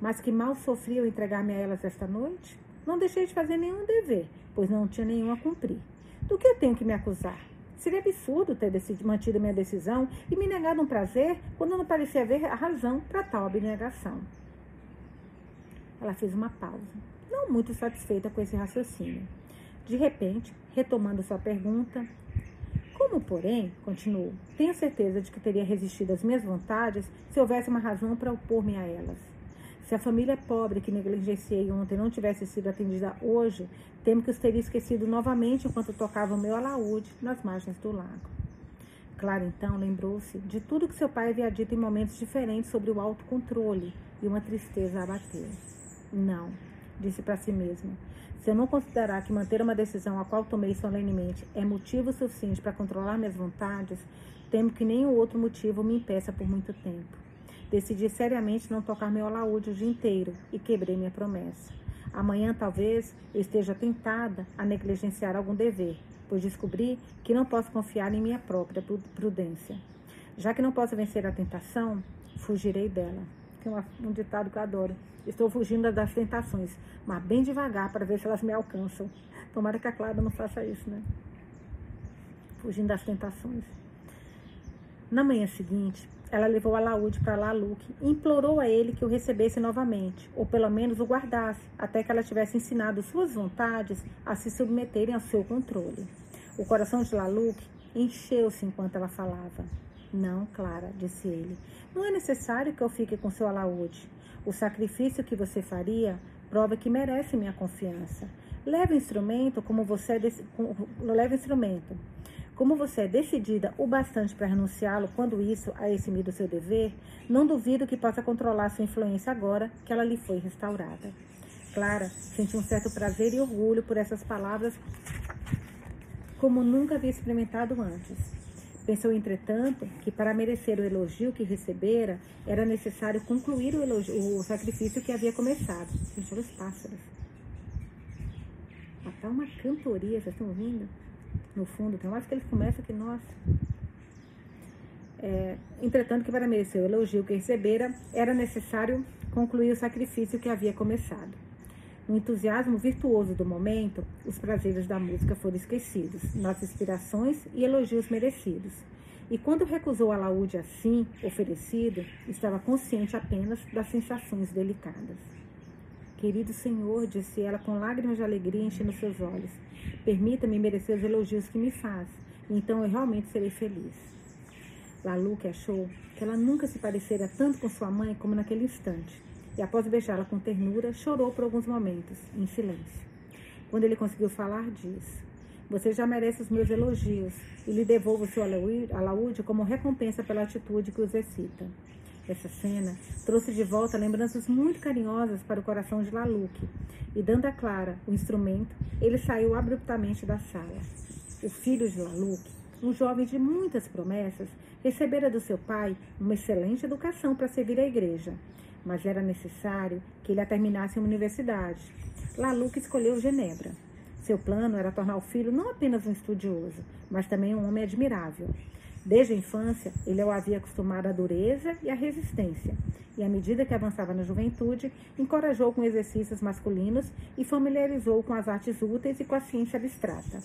Mas que mal sofri eu entregar-me a elas esta noite? Não deixei de fazer nenhum dever, pois não tinha nenhum a cumprir. Do que eu tenho que me acusar? Seria absurdo ter mantido minha decisão e me negado um prazer quando não parecia haver a razão para tal abnegação. Ela fez uma pausa, não muito satisfeita com esse raciocínio. De repente, retomando sua pergunta, como, porém, continuou, tenho certeza de que teria resistido às minhas vontades se houvesse uma razão para opor-me a elas. Se a família pobre que negligenciei ontem não tivesse sido atendida hoje, temo que os teria esquecido novamente enquanto tocava o meu alaúde nas margens do lago. Clara então lembrou-se de tudo que seu pai havia dito em momentos diferentes sobre o autocontrole e uma tristeza abateu. Não, disse para si mesma. Se eu não considerar que manter uma decisão a qual tomei solenemente é motivo suficiente para controlar minhas vontades, temo que nenhum outro motivo me impeça por muito tempo. Decidi seriamente não tocar meu alaúde o dia inteiro e quebrei minha promessa. Amanhã, talvez, eu esteja tentada a negligenciar algum dever, pois descobri que não posso confiar em minha própria prudência. Já que não posso vencer a tentação, fugirei dela. Tem um ditado que eu adoro. Estou fugindo das tentações, mas bem devagar para ver se elas me alcançam. Tomara que a Clara não faça isso, né? Fugindo das tentações. Na manhã seguinte, ela levou a laúde para Laluque e implorou a ele que o recebesse novamente, ou pelo menos o guardasse, até que ela tivesse ensinado suas vontades a se submeterem ao seu controle. O coração de Laluque encheu-se enquanto ela falava. Não, Clara, disse ele, não é necessário que eu fique com seu alaúde. O sacrifício que você faria prova que merece minha confiança. Leve o instrumento como você leve o instrumento. Como você é decidida o bastante para renunciá-lo quando isso a eximir do seu dever, não duvido que possa controlar sua influência agora que ela lhe foi restaurada. Clara sentiu um certo prazer e orgulho por essas palavras, como nunca havia experimentado antes. Pensou, entretanto, que para merecer o elogio que recebera, era necessário concluir o, elogio, o sacrifício que havia começado. Olha os pássaros. Até uma cantoria, vocês estão ouvindo? No fundo, tem mais que eles começam que, nossa. É, entretanto, que para merecer o elogio que recebera, era necessário concluir o sacrifício que havia começado. No entusiasmo virtuoso do momento, os prazeres da música foram esquecidos, nas inspirações e elogios merecidos. E quando recusou a laúde assim oferecido, estava consciente apenas das sensações delicadas. Querido Senhor, disse ela com lágrimas de alegria enchendo seus olhos, Permita-me merecer os elogios que me faz, então eu realmente serei feliz. Laluque achou que ela nunca se parecera tanto com sua mãe como naquele instante, e após beijá-la com ternura, chorou por alguns momentos, em silêncio. Quando ele conseguiu falar, disse: Você já merece os meus elogios, e lhe devolvo seu alaúde como recompensa pela atitude que os excita. Essa cena trouxe de volta lembranças muito carinhosas para o coração de Laluque, e dando a Clara o instrumento, ele saiu abruptamente da sala. O filho de Laluque, um jovem de muitas promessas, recebera do seu pai uma excelente educação para servir a igreja, mas era necessário que ele a terminasse uma universidade. Laluque escolheu Genebra. Seu plano era tornar o filho não apenas um estudioso, mas também um homem admirável. Desde a infância, ele o havia acostumado à dureza e à resistência, e à medida que avançava na juventude, encorajou com exercícios masculinos e familiarizou com as artes úteis e com a ciência abstrata.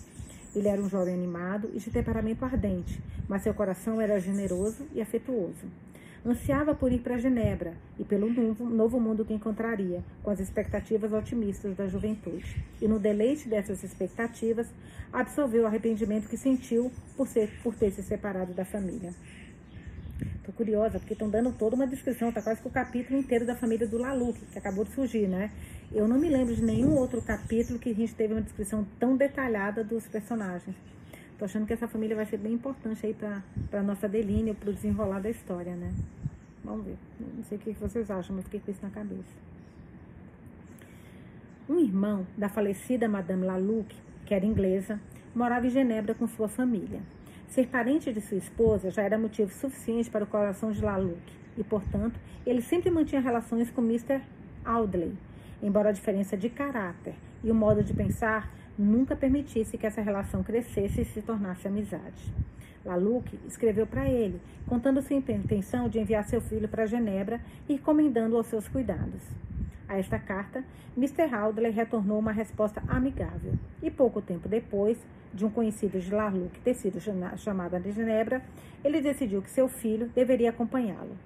Ele era um jovem animado e de temperamento ardente, mas seu coração era generoso e afetuoso. Ansiava por ir para Genebra e pelo novo, novo mundo que encontraria, com as expectativas otimistas da juventude. E no deleite dessas expectativas, absolveu o arrependimento que sentiu por, ser, por ter se separado da família. Estou curiosa, porque estão dando toda uma descrição, está quase que o capítulo inteiro da família do Lalu, que acabou de surgir, né? Eu não me lembro de nenhum outro capítulo que a gente teve uma descrição tão detalhada dos personagens. Tô achando que essa família vai ser bem importante aí para a nossa Deline, para o desenrolar da história, né? Vamos ver. Não sei o que vocês acham, mas fiquei com isso na cabeça. Um irmão da falecida Madame Laluc, que era inglesa, morava em Genebra com sua família. Ser parente de sua esposa já era motivo suficiente para o coração de Laluc, e, portanto, ele sempre mantinha relações com Mr. Audley, embora a diferença de caráter e o modo de pensar nunca permitisse que essa relação crescesse e se tornasse amizade. Laluc escreveu para ele, contando sua intenção de enviar seu filho para Genebra e recomendando aos seus cuidados. A esta carta, Mr. Audley retornou uma resposta amigável. E pouco tempo depois, de um conhecido de Laluc ter sido chamado de Genebra, ele decidiu que seu filho deveria acompanhá-lo.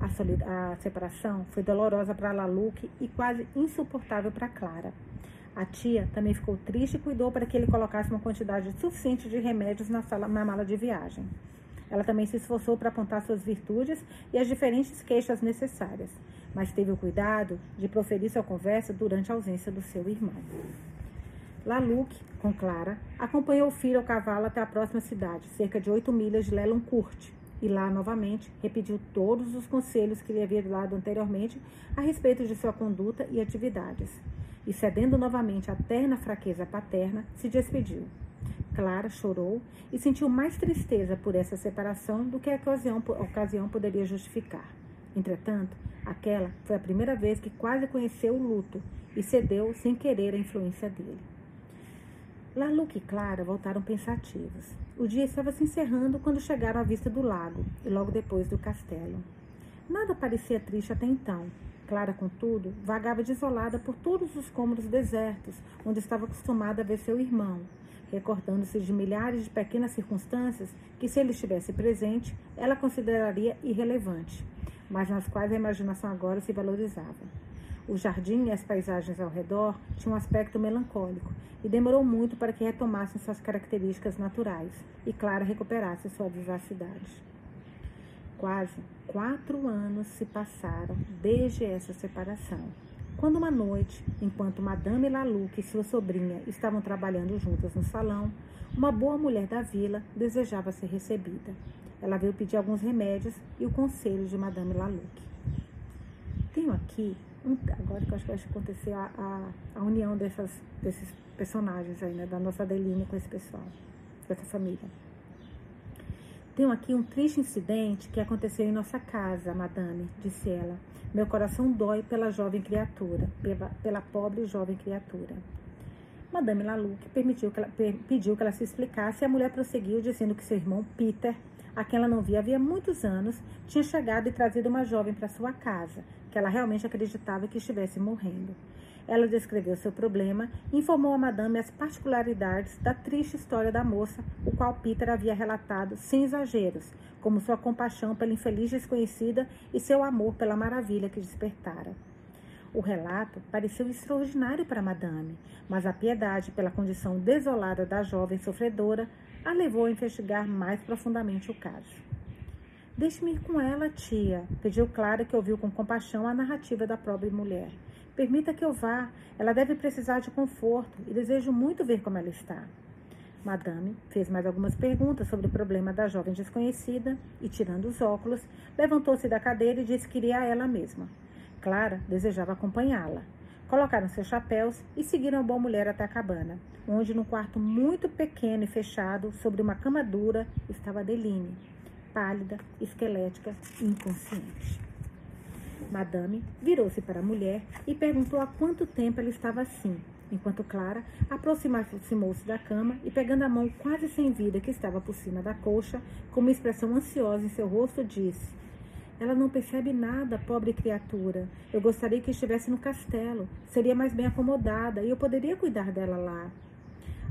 A, a separação foi dolorosa para Laluc e quase insuportável para Clara. A tia também ficou triste e cuidou para que ele colocasse uma quantidade suficiente de remédios na, sala, na mala de viagem. Ela também se esforçou para apontar suas virtudes e as diferentes queixas necessárias, mas teve o cuidado de proferir sua conversa durante a ausência do seu irmão. Laluc, com Clara, acompanhou o filho ao cavalo até a próxima cidade, cerca de oito milhas de Leloncourt, e lá novamente repetiu todos os conselhos que lhe havia dado anteriormente a respeito de sua conduta e atividades e cedendo novamente à terna fraqueza paterna, se despediu. Clara chorou e sentiu mais tristeza por essa separação do que a ocasião, a ocasião poderia justificar. Entretanto, aquela foi a primeira vez que quase conheceu o luto e cedeu sem querer à influência dele. Laluca e Clara voltaram pensativos. O dia estava se encerrando quando chegaram à vista do lago e logo depois do castelo. Nada parecia triste até então. Clara, contudo, vagava desolada por todos os cômodos desertos, onde estava acostumada a ver seu irmão, recordando-se de milhares de pequenas circunstâncias que, se ele estivesse presente, ela consideraria irrelevante, mas nas quais a imaginação agora se valorizava. O jardim e as paisagens ao redor tinham um aspecto melancólico e demorou muito para que retomassem suas características naturais e Clara recuperasse sua vivacidade. Quase quatro anos se passaram desde essa separação. Quando uma noite, enquanto Madame Laluc e sua sobrinha estavam trabalhando juntas no salão, uma boa mulher da vila desejava ser recebida. Ela veio pedir alguns remédios e o conselho de Madame Laluc. Tenho aqui, um, agora que eu acho que vai acontecer a, a, a união dessas, desses personagens aí, né, da nossa Adeline com esse pessoal, com essa família. Tenho aqui um triste incidente que aconteceu em nossa casa, madame, disse ela. Meu coração dói pela jovem criatura, pela, pela pobre jovem criatura. Madame Laluc permitiu que ela, pediu que ela se explicasse e a mulher prosseguiu dizendo que seu irmão Peter, a quem ela não via havia muitos anos, tinha chegado e trazido uma jovem para sua casa, que ela realmente acreditava que estivesse morrendo. Ela descreveu seu problema e informou a madame as particularidades da triste história da moça, o qual Peter havia relatado sem exageros, como sua compaixão pela infeliz desconhecida e seu amor pela maravilha que despertara. O relato pareceu extraordinário para madame, mas a piedade pela condição desolada da jovem sofredora a levou a investigar mais profundamente o caso. Deixe-me ir com ela, tia, pediu Clara, que ouviu com compaixão a narrativa da pobre mulher. Permita que eu vá. Ela deve precisar de conforto e desejo muito ver como ela está. Madame fez mais algumas perguntas sobre o problema da jovem desconhecida e, tirando os óculos, levantou-se da cadeira e disse que iria a ela mesma. Clara desejava acompanhá-la. Colocaram seus chapéus e seguiram a boa mulher até a cabana, onde, num quarto muito pequeno e fechado, sobre uma cama dura, estava Adeline, pálida, esquelética e inconsciente. Madame virou-se para a mulher e perguntou há quanto tempo ela estava assim, enquanto Clara aproximou-se da cama e, pegando a mão quase sem vida que estava por cima da coxa, com uma expressão ansiosa em seu rosto, disse: Ela não percebe nada, pobre criatura. Eu gostaria que estivesse no castelo. Seria mais bem acomodada e eu poderia cuidar dela lá.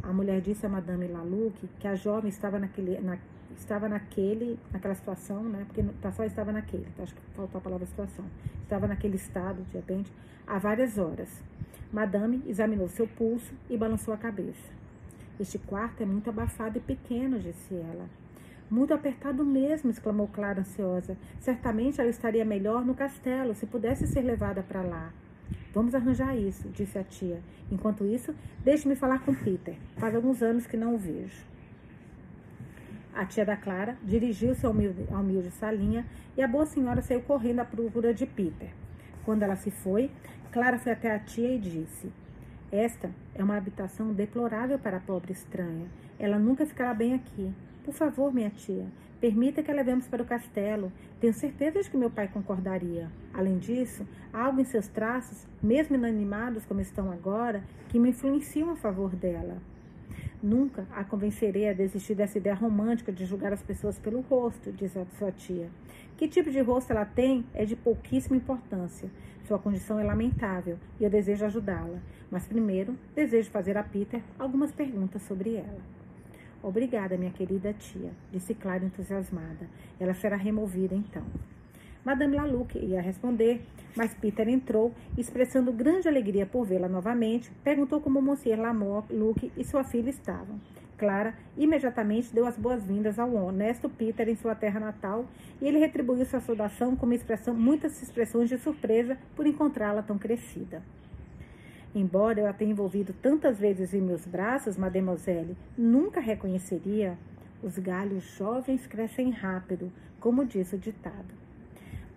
A mulher disse a Madame Laluc que a jovem estava naquele, na, estava naquele, naquela situação, né? Porque tá, só estava naquele, tá? acho que faltou a palavra situação. Estava naquele estado, de repente, há várias horas. Madame examinou seu pulso e balançou a cabeça. Este quarto é muito abafado e pequeno, disse ela. Muito apertado mesmo, exclamou Clara ansiosa. Certamente ela estaria melhor no castelo, se pudesse ser levada para lá. Vamos arranjar isso, disse a tia. Enquanto isso, deixe-me falar com Peter. Faz alguns anos que não o vejo. A tia da Clara dirigiu-se ao humilde, salinha e a boa senhora saiu correndo à procura de Peter. Quando ela se foi, Clara foi até a tia e disse: Esta é uma habitação deplorável para a pobre estranha. Ela nunca ficará bem aqui. Por favor, minha tia, permita que a levemos para o castelo. Tenho certeza de que meu pai concordaria. Além disso, há algo em seus traços, mesmo inanimados como estão agora, que me influenciam a favor dela. Nunca a convencerei a desistir dessa ideia romântica de julgar as pessoas pelo rosto, diz a sua tia. Que tipo de rosto ela tem é de pouquíssima importância. Sua condição é lamentável e eu desejo ajudá-la. Mas primeiro, desejo fazer a Peter algumas perguntas sobre ela. Obrigada, minha querida tia, disse Clara entusiasmada. Ela será removida então. Madame Laluc ia responder, mas Peter entrou, expressando grande alegria por vê-la novamente, perguntou como Monsieur Laluc e sua filha estavam. Clara imediatamente deu as boas-vindas ao honesto Peter em sua terra natal e ele retribuiu sua saudação com expressão, muitas expressões de surpresa por encontrá-la tão crescida. Embora eu a tenha envolvido tantas vezes em meus braços, mademoiselle, nunca reconheceria. Os galhos jovens crescem rápido, como diz o ditado.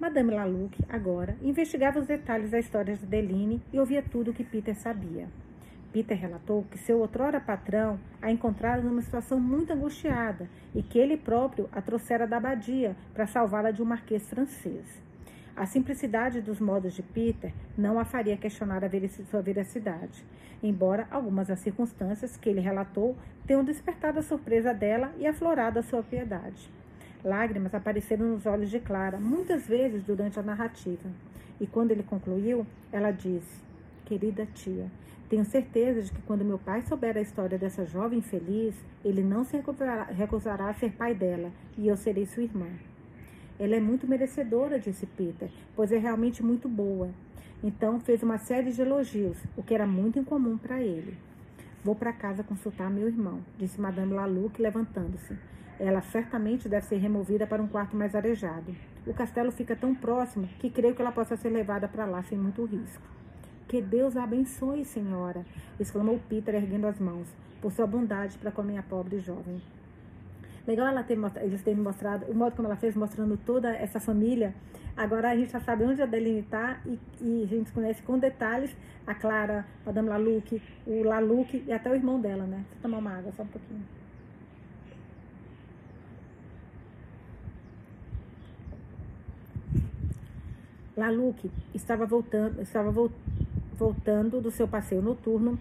Madame Laluc, agora, investigava os detalhes da história de Deline e ouvia tudo o que Peter sabia. Peter relatou que seu outrora patrão a encontrara numa situação muito angustiada e que ele próprio a trouxera da abadia para salvá-la de um marquês francês. A simplicidade dos modos de Peter não a faria questionar a sua veracidade, embora algumas das circunstâncias que ele relatou tenham despertado a surpresa dela e aflorado a sua piedade. Lágrimas apareceram nos olhos de Clara muitas vezes durante a narrativa, e quando ele concluiu, ela disse: Querida tia, tenho certeza de que quando meu pai souber a história dessa jovem feliz, ele não se recusará a ser pai dela e eu serei sua irmã. Ela é muito merecedora, disse Peter, pois é realmente muito boa. Então fez uma série de elogios, o que era muito incomum para ele. Vou para casa consultar meu irmão, disse Madame Laluc, levantando-se. Ela certamente deve ser removida para um quarto mais arejado. O castelo fica tão próximo que creio que ela possa ser levada para lá sem muito risco. Que Deus a abençoe, senhora, exclamou Peter, erguendo as mãos, por sua bondade para com a minha pobre jovem. Legal ela ter, eles terem mostrado, o modo como ela fez, mostrando toda essa família. Agora a gente já sabe onde a Adeline está e, e, a gente conhece com detalhes a Clara, a Madame Laluc, o Laluc e até o irmão dela, né? Vou tomar uma água, só um pouquinho. Laluc estava voltando, estava voltando do seu passeio noturno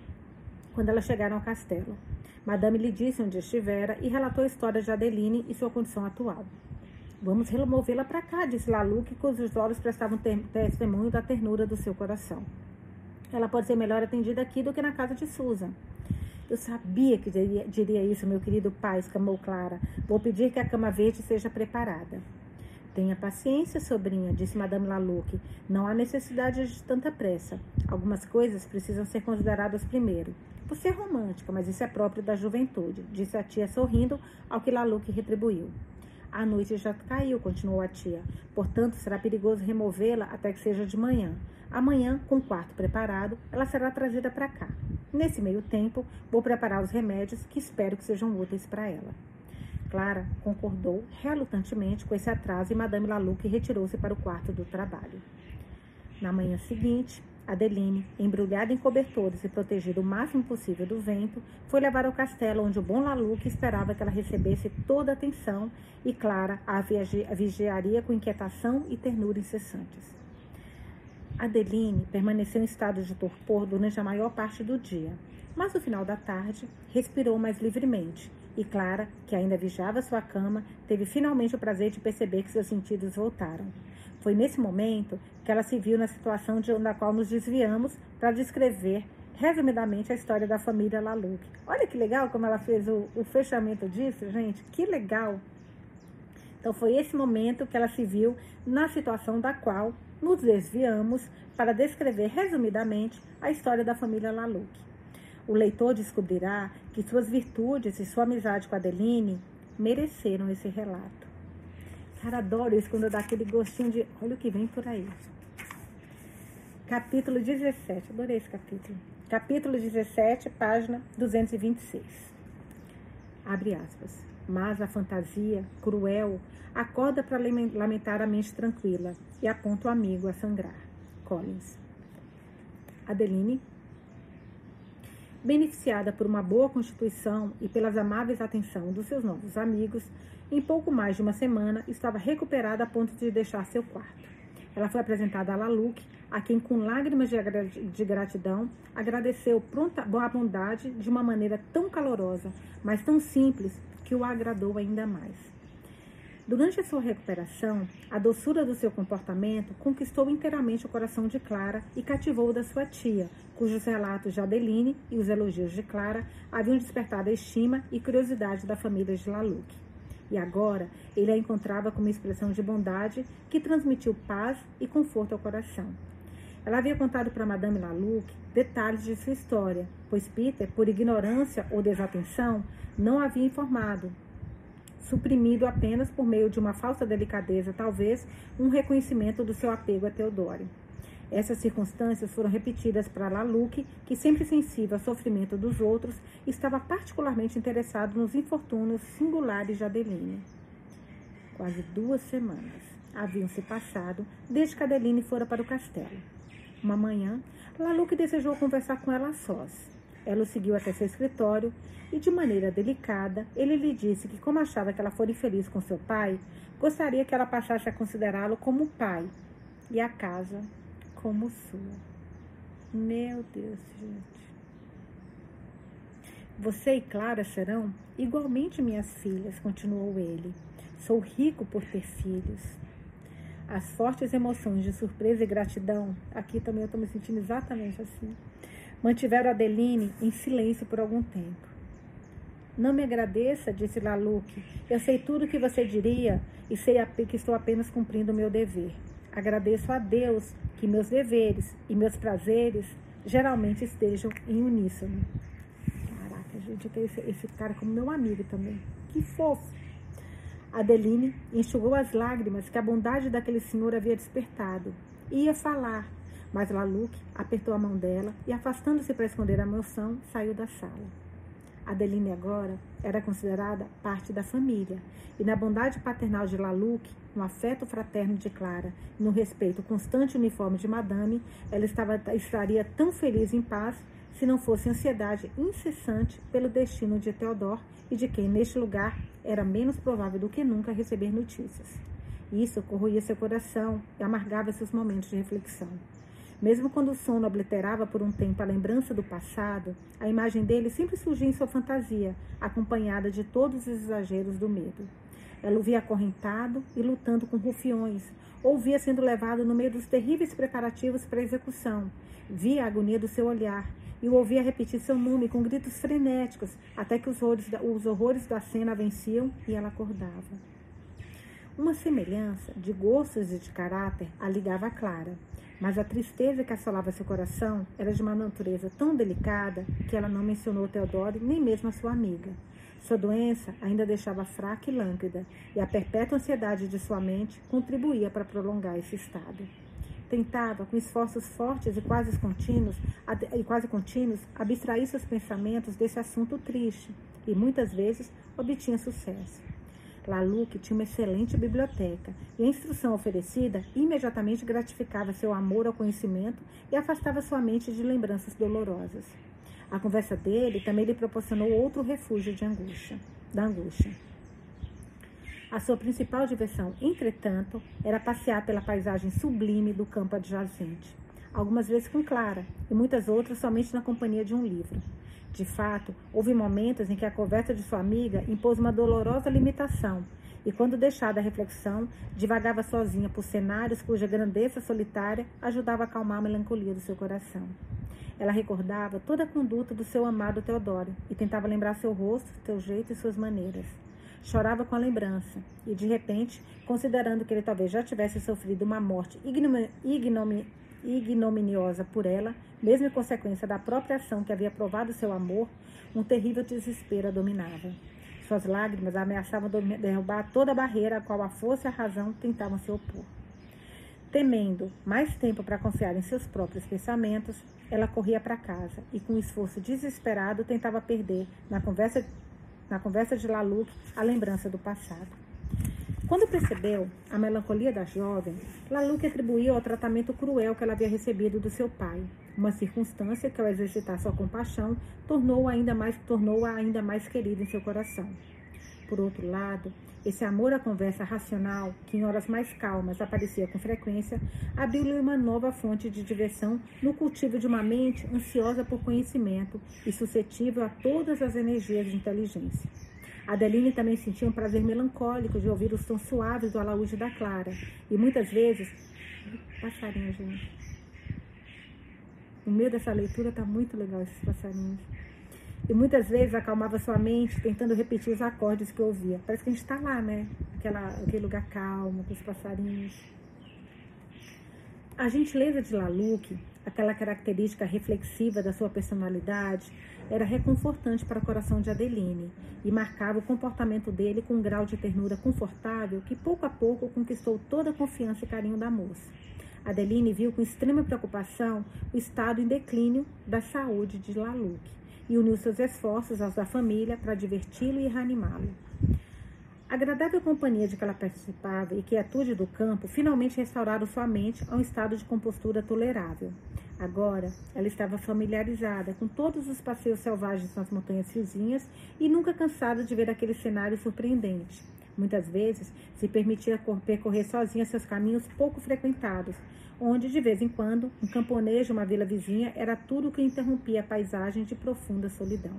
quando elas chegaram ao castelo. Madame lhe disse onde estivera e relatou a história de Adeline e sua condição atual. Vamos removê-la para cá, disse Laluc, cujos olhos prestavam testemunho da ternura do seu coração. Ela pode ser melhor atendida aqui do que na casa de Susan. Eu sabia que diria, diria isso, meu querido pai, exclamou Clara. Vou pedir que a cama verde seja preparada. Tenha paciência, sobrinha, disse Madame Laluc. Não há necessidade de tanta pressa. Algumas coisas precisam ser consideradas primeiro. Você é romântica, mas isso é próprio da juventude, disse a tia sorrindo, ao que Laluque retribuiu. A noite já caiu, continuou a tia. Portanto, será perigoso removê-la até que seja de manhã. Amanhã, com o quarto preparado, ela será trazida para cá. Nesse meio tempo, vou preparar os remédios que espero que sejam úteis para ela. Clara concordou relutantemente com esse atraso e Madame Laluque retirou-se para o quarto do trabalho. Na manhã seguinte, Adeline, embrulhada em cobertores e protegida o máximo possível do vento, foi levar ao castelo onde o bom Laluque esperava que ela recebesse toda a atenção e Clara a vigiaria com inquietação e ternura incessantes. Adeline permaneceu em estado de torpor durante a maior parte do dia, mas no final da tarde respirou mais livremente e Clara, que ainda vigiava sua cama, teve finalmente o prazer de perceber que seus sentidos voltaram. Foi nesse momento que ela se viu na situação de, da qual nos desviamos para descrever resumidamente a história da família Laluc. Olha que legal como ela fez o, o fechamento disso, gente. Que legal! Então foi esse momento que ela se viu na situação da qual nos desviamos para descrever resumidamente a história da família Laluc. O leitor descobrirá que suas virtudes e sua amizade com Adeline mereceram esse relato. Cara, adoro isso quando dá aquele gostinho de olha o que vem por aí. Capítulo 17, adorei esse capítulo. Capítulo 17, página 226. Abre aspas. Mas a fantasia, cruel, acorda para lamentar a mente tranquila e aponta o amigo a sangrar. Collins. Adeline, beneficiada por uma boa constituição e pelas amáveis atenções dos seus novos amigos, em pouco mais de uma semana, estava recuperada a ponto de deixar seu quarto. Ela foi apresentada a Laluc, a quem, com lágrimas de gratidão, agradeceu pronta, a bondade de uma maneira tão calorosa, mas tão simples, que o agradou ainda mais. Durante a sua recuperação, a doçura do seu comportamento conquistou inteiramente o coração de Clara e cativou o da sua tia, cujos relatos de Adeline e os elogios de Clara haviam despertado a estima e curiosidade da família de Laluc. E agora ele a encontrava com uma expressão de bondade que transmitiu paz e conforto ao coração. Ela havia contado para Madame Laluc detalhes de sua história, pois Peter, por ignorância ou desatenção, não havia informado, suprimido apenas por meio de uma falsa delicadeza, talvez um reconhecimento do seu apego a Teodoro. Essas circunstâncias foram repetidas para Laluc, que, sempre sensível ao sofrimento dos outros, estava particularmente interessado nos infortúnios singulares de Adeline. Quase duas semanas haviam se passado desde que Adeline fora para o castelo. Uma manhã, Laluc desejou conversar com ela a sós. Ela o seguiu até seu escritório e, de maneira delicada, ele lhe disse que, como achava que ela fora infeliz com seu pai, gostaria que ela passasse a considerá-lo como pai e a casa como sua. Meu Deus, gente. Você e Clara serão igualmente minhas filhas, continuou ele. Sou rico por ter filhos. As fortes emoções de surpresa e gratidão, aqui também eu estou me sentindo exatamente assim, mantiveram Adeline em silêncio por algum tempo. Não me agradeça, disse Laluque. Eu sei tudo o que você diria e sei que estou apenas cumprindo o meu dever. Agradeço a Deus que meus deveres e meus prazeres geralmente estejam em uníssono. Caraca, gente, tenho esse, esse cara como meu amigo também. Que fofo. Adeline enxugou as lágrimas que a bondade daquele senhor havia despertado. Ia falar, mas Laluque apertou a mão dela e, afastando-se para esconder a emoção, saiu da sala. Adeline agora era considerada parte da família, e na bondade paternal de Laluque, no afeto fraterno de Clara e no respeito constante e uniforme de Madame, ela estava, estaria tão feliz em paz se não fosse ansiedade incessante pelo destino de Theodore e de quem, neste lugar, era menos provável do que nunca receber notícias. Isso corroía seu coração e amargava seus momentos de reflexão. Mesmo quando o sono obliterava por um tempo a lembrança do passado, a imagem dele sempre surgia em sua fantasia, acompanhada de todos os exageros do medo. Ela o via acorrentado e lutando com rufiões, ou via sendo levado no meio dos terríveis preparativos para a execução. Via a agonia do seu olhar e o ouvia repetir seu nome com gritos frenéticos, até que os horrores, da, os horrores da cena venciam e ela acordava. Uma semelhança de gostos e de caráter a ligava a Clara, mas a tristeza que assolava seu coração era de uma natureza tão delicada que ela não mencionou Teodoro nem mesmo a sua amiga. Sua doença ainda deixava fraca e lânguida, e a perpétua ansiedade de sua mente contribuía para prolongar esse estado tentava, com esforços fortes e quase contínuos, e quase contínuos, abstrair seus pensamentos desse assunto triste, e muitas vezes obtinha sucesso. Laluque tinha uma excelente biblioteca e a instrução oferecida imediatamente gratificava seu amor ao conhecimento e afastava sua mente de lembranças dolorosas. A conversa dele também lhe proporcionou outro refúgio de angústia, da angústia. A sua principal diversão, entretanto, era passear pela paisagem sublime do campo adjacente, algumas vezes com Clara e muitas outras somente na companhia de um livro. De fato, houve momentos em que a conversa de sua amiga impôs uma dolorosa limitação, e quando deixada a reflexão, divagava sozinha por cenários cuja grandeza solitária ajudava a acalmar a melancolia do seu coração. Ela recordava toda a conduta do seu amado Teodoro e tentava lembrar seu rosto, seu jeito e suas maneiras. Chorava com a lembrança e, de repente, considerando que ele talvez já tivesse sofrido uma morte ignominiosa por ela, mesmo em consequência da própria ação que havia provado seu amor, um terrível desespero a dominava. Suas lágrimas ameaçavam derrubar toda a barreira a qual a força e a razão tentavam se opor. Temendo mais tempo para confiar em seus próprios pensamentos, ela corria para casa e, com um esforço desesperado, tentava perder, na conversa na conversa de Laluc, a lembrança do passado. Quando percebeu a melancolia da jovem, Laluc atribuiu ao tratamento cruel que ela havia recebido do seu pai, uma circunstância que, ao exercitar sua compaixão, tornou-a ainda mais, tornou ainda mais querida em seu coração. Por outro lado, esse amor à conversa racional, que em horas mais calmas aparecia com frequência, abriu-lhe uma nova fonte de diversão no cultivo de uma mente ansiosa por conhecimento e suscetível a todas as energias de inteligência. Adeline também sentia um prazer melancólico de ouvir os tons suaves do alaúde da Clara, e muitas vezes. Passarinho, gente. No meio dessa leitura tá muito legal esses passarinhos. E muitas vezes acalmava sua mente tentando repetir os acordes que ouvia. Parece que a gente está lá, né? Aquela, aquele lugar calmo, com os passarinhos. A gentileza de Laluque, aquela característica reflexiva da sua personalidade, era reconfortante para o coração de Adeline e marcava o comportamento dele com um grau de ternura confortável que pouco a pouco conquistou toda a confiança e carinho da moça. Adeline viu com extrema preocupação o estado em declínio da saúde de Laluque e uniu seus esforços aos da família para diverti-lo e reanimá-lo. A agradável companhia de que ela participava e quietude do campo finalmente restauraram sua mente a um estado de compostura tolerável. Agora, ela estava familiarizada com todos os passeios selvagens nas montanhas vizinhas e nunca cansada de ver aquele cenário surpreendente. Muitas vezes, se permitia percorrer sozinha seus caminhos pouco frequentados, onde, de vez em quando, um camponejo, uma vila vizinha, era tudo o que interrompia a paisagem de profunda solidão.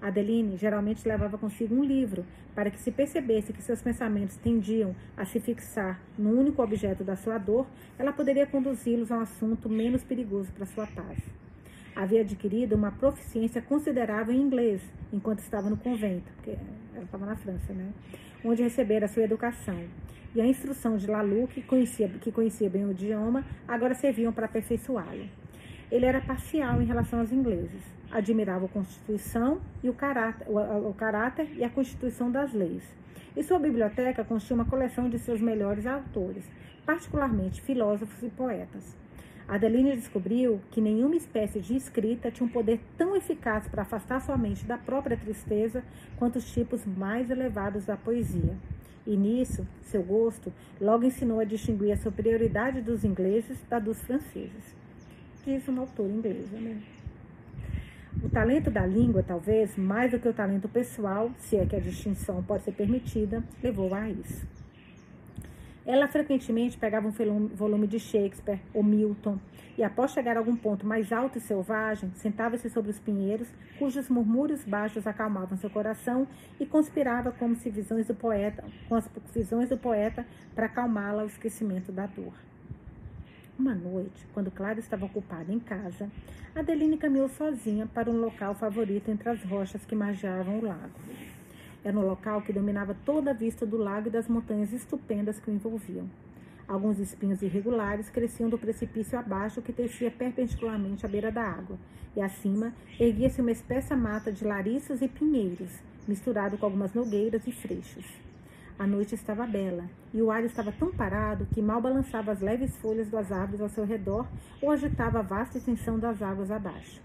Adeline geralmente levava consigo um livro, para que se percebesse que seus pensamentos tendiam a se fixar no único objeto da sua dor, ela poderia conduzi-los a um assunto menos perigoso para sua paz. Havia adquirido uma proficiência considerável em inglês enquanto estava no convento, porque ela estava na França, né? Onde recebera sua educação. E a instrução de Lalu, que conhecia, que conhecia bem o idioma, agora serviam para aperfeiçoá-lo. Ele era parcial em relação aos ingleses. Admirava a Constituição e o caráter, o, o caráter e a constituição das leis. E sua biblioteca continha uma coleção de seus melhores autores, particularmente filósofos e poetas. Adeline descobriu que nenhuma espécie de escrita tinha um poder tão eficaz para afastar sua mente da própria tristeza quanto os tipos mais elevados da poesia. E nisso, seu gosto logo ensinou a distinguir a superioridade dos ingleses da dos franceses diz uma autora inglesa. Né? O talento da língua, talvez, mais do que o talento pessoal, se é que a distinção pode ser permitida, levou a isso. Ela frequentemente pegava um volume de Shakespeare ou Milton e, após chegar a algum ponto mais alto e selvagem, sentava-se sobre os pinheiros, cujos murmúrios baixos acalmavam seu coração e conspirava como se visões do poeta, com as visões do poeta para acalmá-la ao esquecimento da dor. Uma noite, quando Clara estava ocupada em casa, Adeline caminhou sozinha para um local favorito entre as rochas que margeavam o lago. Era um local que dominava toda a vista do lago e das montanhas estupendas que o envolviam. Alguns espinhos irregulares cresciam do precipício abaixo que descia perpendicularmente à beira da água, e acima erguia-se uma espessa mata de lariças e pinheiros, misturado com algumas nogueiras e freixos. A noite estava bela e o ar estava tão parado que mal balançava as leves folhas das árvores ao seu redor ou agitava a vasta extensão das águas abaixo.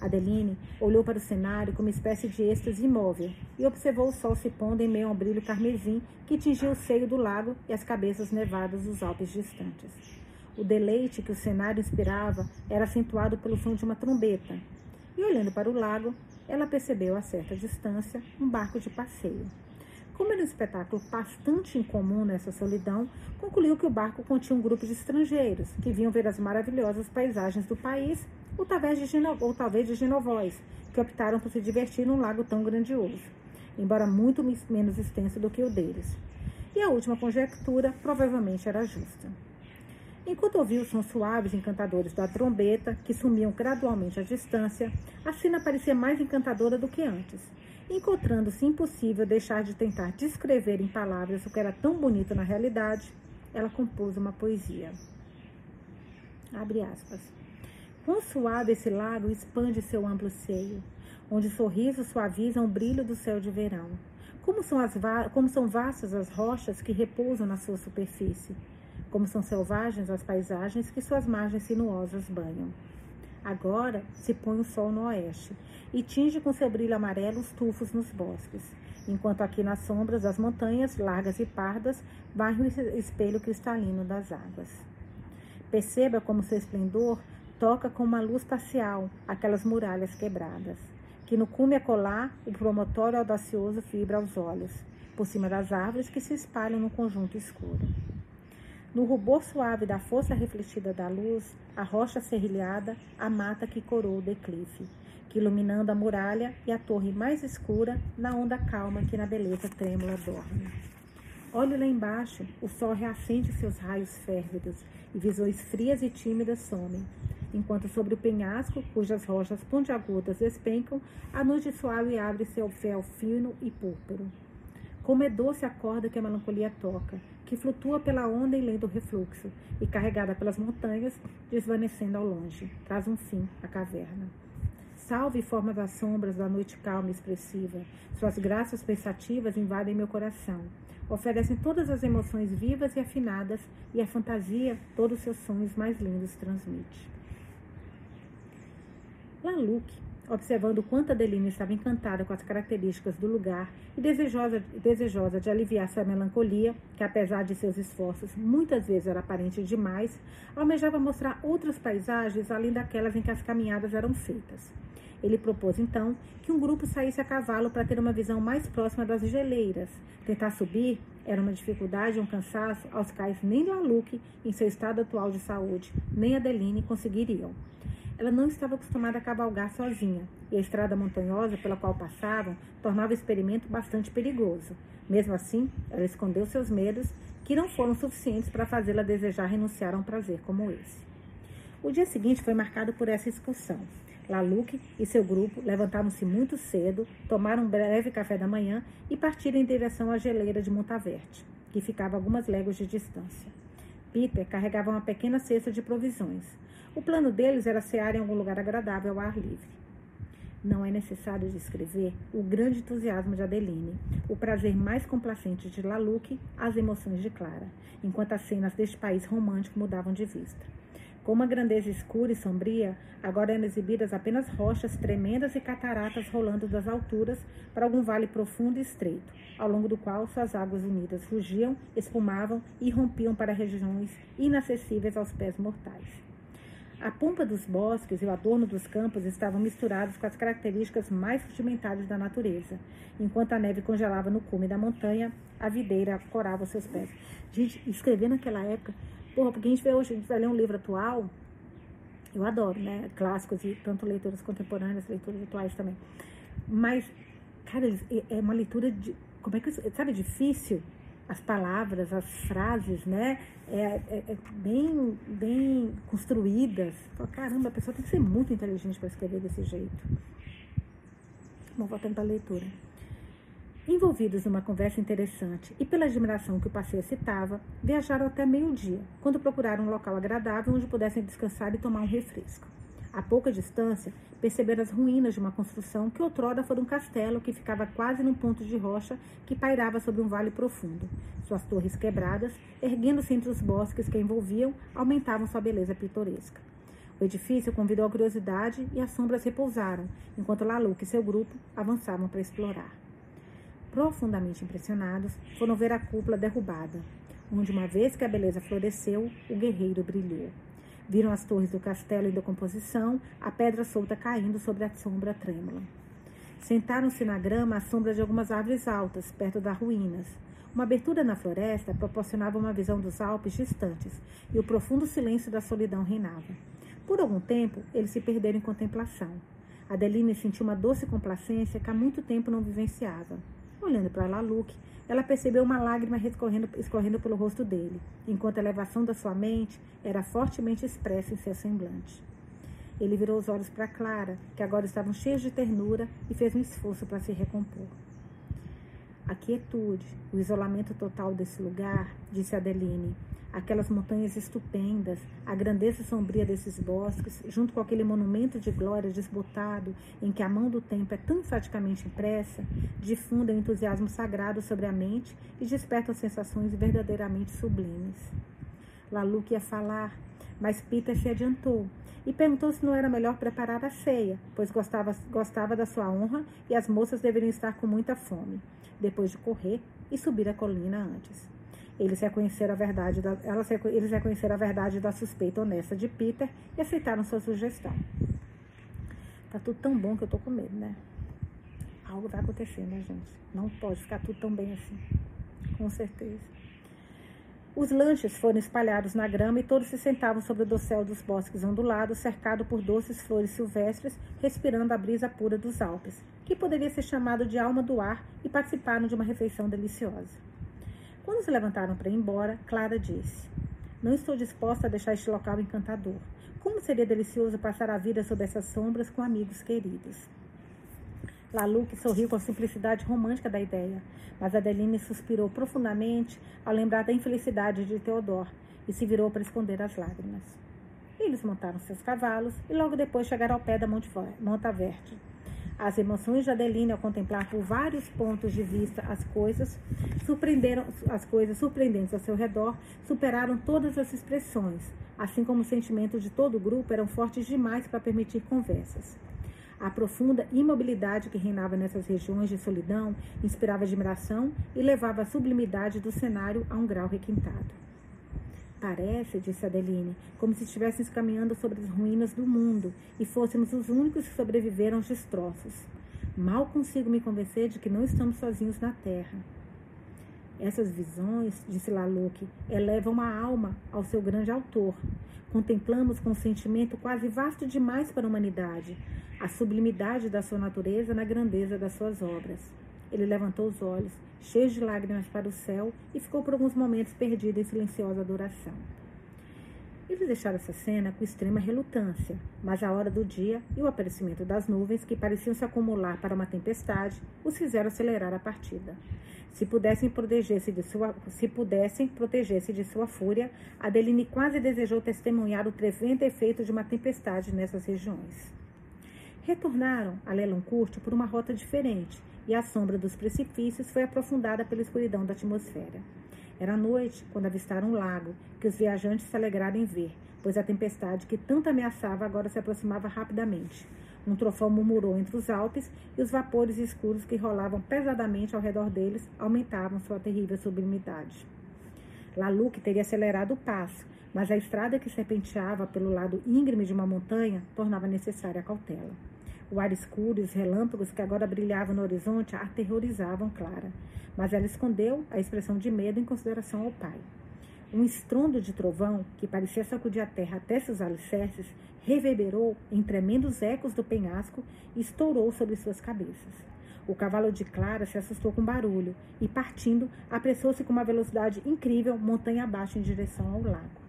Adeline olhou para o cenário com uma espécie de êxtase imóvel e observou o sol se pondo em meio a um brilho carmesim que tingia o seio do lago e as cabeças nevadas dos Alpes distantes. O deleite que o cenário inspirava era acentuado pelo som de uma trombeta. E olhando para o lago, ela percebeu a certa distância um barco de passeio. Como era um espetáculo bastante incomum nessa solidão, concluiu que o barco continha um grupo de estrangeiros que vinham ver as maravilhosas paisagens do país, ou talvez de, Geno, ou talvez de genovóis, que optaram por se divertir num lago tão grandioso, embora muito menos extenso do que o deles. E a última conjectura provavelmente era justa. Enquanto ouvia os sons suaves e encantadores da trombeta, que sumiam gradualmente à distância, a cena parecia mais encantadora do que antes Encontrando-se impossível deixar de tentar descrever em palavras o que era tão bonito na realidade, ela compôs uma poesia. Abre aspas. Quão suave esse lago expande seu amplo seio, onde sorrisos suavizam o brilho do céu de verão. Como são, as como são vastas as rochas que repousam na sua superfície. Como são selvagens as paisagens que suas margens sinuosas banham. Agora se põe o sol no oeste e tinge com seu brilho amarelo os tufos nos bosques, enquanto aqui nas sombras das montanhas, largas e pardas, varre o espelho cristalino das águas. Perceba como seu esplendor toca com uma luz parcial aquelas muralhas quebradas, que no cume acolá o promotório audacioso fibra aos olhos, por cima das árvores que se espalham no conjunto escuro. No rubor suave da força refletida da luz, a rocha serrilhada, a mata que coroa o declive, que iluminando a muralha e a torre mais escura, na onda calma que na beleza trêmula dorme. Olhe lá embaixo, o sol reacende seus raios férvidos e visões frias e tímidas somem, enquanto sobre o penhasco, cujas rochas pontiagudas despencam, a noite suave abre seu véu fino e púrpuro. Como é doce a corda que a melancolia toca, que flutua pela onda em lento refluxo, e carregada pelas montanhas, desvanecendo ao longe, traz um fim à caverna. Salve forma das sombras da noite calma e expressiva. Suas graças pensativas invadem meu coração. Oferecem todas as emoções vivas e afinadas, e a fantasia todos os seus sonhos mais lindos transmite. Laluc, observando quanto Adeline estava encantada com as características do lugar e desejosa, desejosa de aliviar sua melancolia, que apesar de seus esforços muitas vezes era aparente demais, almejava mostrar outras paisagens além daquelas em que as caminhadas eram feitas. Ele propôs então que um grupo saísse a cavalo para ter uma visão mais próxima das geleiras. Tentar subir era uma dificuldade e um cansaço aos quais nem Laluque, em seu estado atual de saúde, nem Adeline conseguiriam. Ela não estava acostumada a cavalgar sozinha, e a estrada montanhosa pela qual passavam tornava o experimento bastante perigoso. Mesmo assim, ela escondeu seus medos, que não foram suficientes para fazê-la desejar renunciar a um prazer como esse. O dia seguinte foi marcado por essa excursão. Laluque e seu grupo levantaram-se muito cedo, tomaram um breve café da manhã e partiram em direção à geleira de Montaverte, que ficava a algumas léguas de distância. Peter carregava uma pequena cesta de provisões. O plano deles era cear em algum lugar agradável ao ar livre. Não é necessário descrever o grande entusiasmo de Adeline, o prazer mais complacente de Laluque, as emoções de Clara, enquanto as cenas deste país romântico mudavam de vista. Com uma grandeza escura e sombria, agora eram exibidas apenas rochas tremendas e cataratas rolando das alturas para algum vale profundo e estreito, ao longo do qual suas águas unidas rugiam, espumavam e rompiam para regiões inacessíveis aos pés mortais. A pompa dos bosques e o adorno dos campos estavam misturados com as características mais rudimentares da natureza. Enquanto a neve congelava no cume da montanha, a videira corava os seus pés. Gente, escrever naquela época Porra, porque a gente vê hoje, a gente vai ler um livro atual, eu adoro, né? Clássicos e tanto leituras contemporâneas, leituras atuais também. Mas, cara, é uma leitura de. Como é que. Sabe, difícil? As palavras, as frases, né? É, é, é bem, bem construídas. Caramba, a pessoa tem que ser muito inteligente para escrever desse jeito. Vamos voltando para a leitura. Envolvidos numa conversa interessante e pela admiração que o passeio excitava, viajaram até meio-dia, quando procuraram um local agradável onde pudessem descansar e tomar um refresco. A pouca distância, perceberam as ruínas de uma construção que outrora fora um castelo que ficava quase num ponto de rocha que pairava sobre um vale profundo. Suas torres quebradas, erguendo-se entre os bosques que a envolviam, aumentavam sua beleza pitoresca. O edifício convidou a curiosidade e as sombras repousaram, enquanto Laluc e seu grupo avançavam para explorar. Profundamente impressionados, foram ver a cúpula derrubada, onde, uma vez que a beleza floresceu, o guerreiro brilhou. Viram as torres do castelo em decomposição, a pedra solta caindo sobre a sombra trêmula. Sentaram-se na grama à sombra de algumas árvores altas, perto das ruínas. Uma abertura na floresta proporcionava uma visão dos Alpes distantes, e o profundo silêncio da solidão reinava. Por algum tempo, eles se perderam em contemplação. Adeline sentiu uma doce complacência que há muito tempo não vivenciava. Olhando para Laluque, ela percebeu uma lágrima escorrendo, escorrendo pelo rosto dele, enquanto a elevação da sua mente era fortemente expressa em seu semblante. Ele virou os olhos para Clara, que agora estavam cheios de ternura, e fez um esforço para se recompor. A quietude, o isolamento total desse lugar, disse Adeline, aquelas montanhas estupendas, a grandeza sombria desses bosques, junto com aquele monumento de glória desbotado em que a mão do tempo é tão enfaticamente impressa, difundem o entusiasmo sagrado sobre a mente e despertam sensações verdadeiramente sublimes. Laluque ia falar, mas Peter se adiantou e perguntou se não era melhor preparar a ceia, pois gostava, gostava da sua honra e as moças deveriam estar com muita fome, depois de correr e subir a colina antes. Eles reconheceram a verdade da, elas, eles reconheceram a verdade da suspeita honesta de Peter e aceitaram sua sugestão. Tá tudo tão bom que eu tô com medo, né? Algo vai acontecer, né, gente? Não pode ficar tudo tão bem assim. Com certeza. Os lanches foram espalhados na grama e todos se sentavam sobre o dossel dos bosques ondulados, cercado por doces flores silvestres, respirando a brisa pura dos Alpes, que poderia ser chamado de alma do ar, e participaram de uma refeição deliciosa. Quando se levantaram para ir embora, Clara disse: Não estou disposta a deixar este local encantador. Como seria delicioso passar a vida sob essas sombras com amigos queridos. Laluque sorriu com a simplicidade romântica da ideia, mas Adeline suspirou profundamente ao lembrar da infelicidade de Theodor e se virou para esconder as lágrimas. Eles montaram seus cavalos e logo depois chegaram ao pé da Monte Verde. As emoções de Adeline ao contemplar por vários pontos de vista as coisas, surpreenderam as coisas surpreendentes ao seu redor, superaram todas as expressões, assim como os sentimentos de todo o grupo eram fortes demais para permitir conversas. A profunda imobilidade que reinava nessas regiões de solidão inspirava admiração e levava a sublimidade do cenário a um grau requintado. Parece, disse Adeline, como se estivéssemos caminhando sobre as ruínas do mundo e fôssemos os únicos que sobreviveram aos destroços. Mal consigo me convencer de que não estamos sozinhos na Terra. Essas visões, disse Laluque, elevam a alma ao seu grande autor. Contemplamos com um sentimento quase vasto demais para a humanidade, a sublimidade da sua natureza na grandeza das suas obras. Ele levantou os olhos, cheios de lágrimas para o céu, e ficou por alguns momentos perdido em silenciosa adoração. Eles deixaram essa cena com extrema relutância, mas a hora do dia e o aparecimento das nuvens, que pareciam se acumular para uma tempestade, os fizeram acelerar a partida. Se pudessem proteger-se de sua, se pudessem proteger-se de sua fúria, Adeline quase desejou testemunhar o tremendo efeito de uma tempestade nessas regiões. Retornaram a Lelancourt por uma rota diferente, e a sombra dos precipícios foi aprofundada pela escuridão da atmosfera. Era noite quando avistaram um lago, que os viajantes se alegraram em ver, pois a tempestade que tanto ameaçava agora se aproximava rapidamente. Um trovão murmurou entre os Alpes e os vapores escuros que rolavam pesadamente ao redor deles aumentavam sua terrível sublimidade. Laluque teria acelerado o passo, mas a estrada que serpenteava pelo lado íngreme de uma montanha tornava necessária a cautela. O ar escuro e os relâmpagos que agora brilhavam no horizonte aterrorizavam Clara, mas ela escondeu a expressão de medo em consideração ao pai. Um estrondo de trovão, que parecia sacudir a terra até seus alicerces, reverberou em tremendos ecos do penhasco e estourou sobre suas cabeças. O cavalo de Clara se assustou com o barulho e, partindo, apressou-se com uma velocidade incrível montanha abaixo em direção ao lago.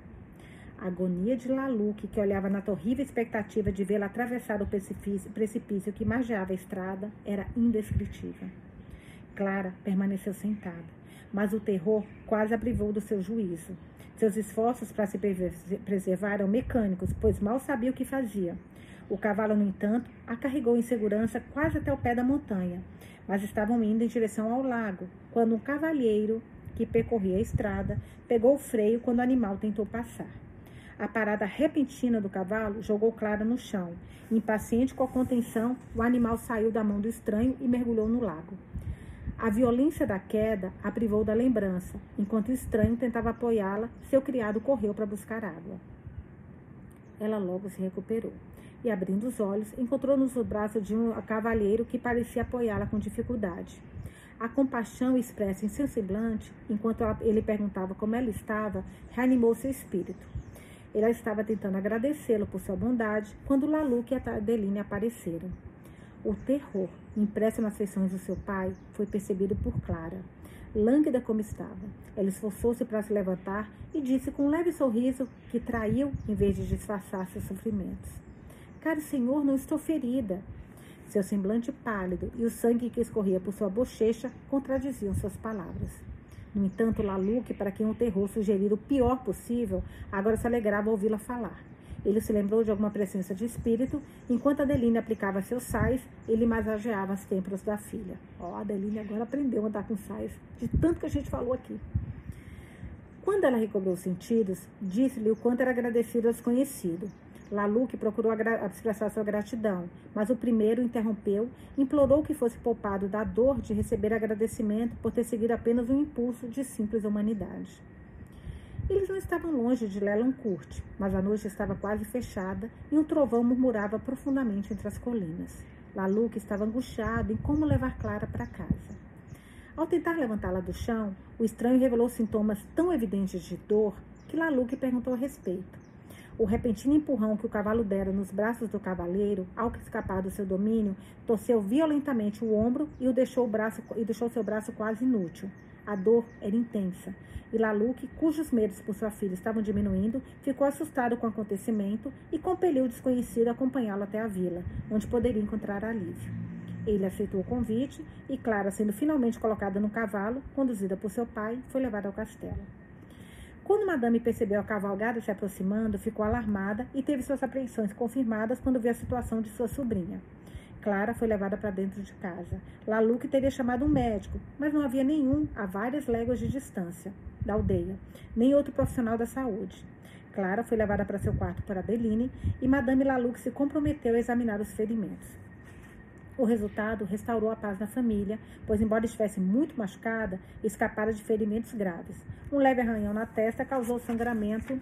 A agonia de Laluque, que olhava na terrível expectativa de vê-la atravessar o precipício, precipício que margeava a estrada, era indescritível. Clara permaneceu sentada, mas o terror quase a privou do seu juízo. Seus esforços para se preservar eram mecânicos, pois mal sabia o que fazia. O cavalo, no entanto, a carregou em segurança quase até o pé da montanha, mas estavam indo em direção ao lago, quando um cavalheiro que percorria a estrada pegou o freio quando o animal tentou passar. A parada repentina do cavalo jogou Clara no chão. Impaciente com a contenção, o animal saiu da mão do estranho e mergulhou no lago. A violência da queda a privou da lembrança. Enquanto o estranho tentava apoiá-la, seu criado correu para buscar água. Ela logo se recuperou e, abrindo os olhos, encontrou nos braços de um cavalheiro que parecia apoiá-la com dificuldade. A compaixão expressa em seu semblante, enquanto ele perguntava como ela estava, reanimou seu espírito. Ela estava tentando agradecê-lo por sua bondade quando Laluque e Adeline apareceram. O terror, impresso nas feições do seu pai, foi percebido por Clara. Lânguida como estava, ela esforçou-se para se levantar e disse com um leve sorriso que traiu em vez de disfarçar seus sofrimentos: Caro senhor, não estou ferida. Seu semblante pálido e o sangue que escorria por sua bochecha contradiziam suas palavras. No entanto, Laluque, para quem o terror sugerira o pior possível, agora se alegrava ouvi-la falar. Ele se lembrou de alguma presença de espírito, enquanto Adeline aplicava seus sais, ele massageava as têmporas da filha. Ó, oh, Adeline agora aprendeu a andar com sais, de tanto que a gente falou aqui. Quando ela recobrou os sentidos, disse-lhe o quanto era agradecido ao desconhecido. Laluque procurou expressar sua gratidão, mas o primeiro interrompeu implorou que fosse poupado da dor de receber agradecimento por ter seguido apenas um impulso de simples humanidade. Eles não estavam longe de Lelancourt, mas a noite estava quase fechada e um trovão murmurava profundamente entre as colinas. Laluque estava angustiado em como levar Clara para casa. Ao tentar levantá-la do chão, o estranho revelou sintomas tão evidentes de dor que Laluque perguntou a respeito. O repentino empurrão que o cavalo dera nos braços do cavaleiro, ao escapar do seu domínio, torceu violentamente o ombro e o deixou, o braço, e deixou seu braço quase inútil. A dor era intensa. E Laluque, cujos medos por sua filha estavam diminuindo, ficou assustado com o acontecimento e compeliu o desconhecido a acompanhá-lo até a vila, onde poderia encontrar alívio. Ele aceitou o convite e Clara, sendo finalmente colocada no cavalo, conduzida por seu pai, foi levada ao castelo. Quando Madame percebeu a cavalgada se aproximando, ficou alarmada e teve suas apreensões confirmadas quando viu a situação de sua sobrinha. Clara foi levada para dentro de casa. Laluque teria chamado um médico, mas não havia nenhum a várias léguas de distância da aldeia, nem outro profissional da saúde. Clara foi levada para seu quarto por Adeline e Madame Laluque se comprometeu a examinar os ferimentos. O resultado restaurou a paz na família, pois, embora estivesse muito machucada, escapara de ferimentos graves. Um leve arranhão na testa causou sangramento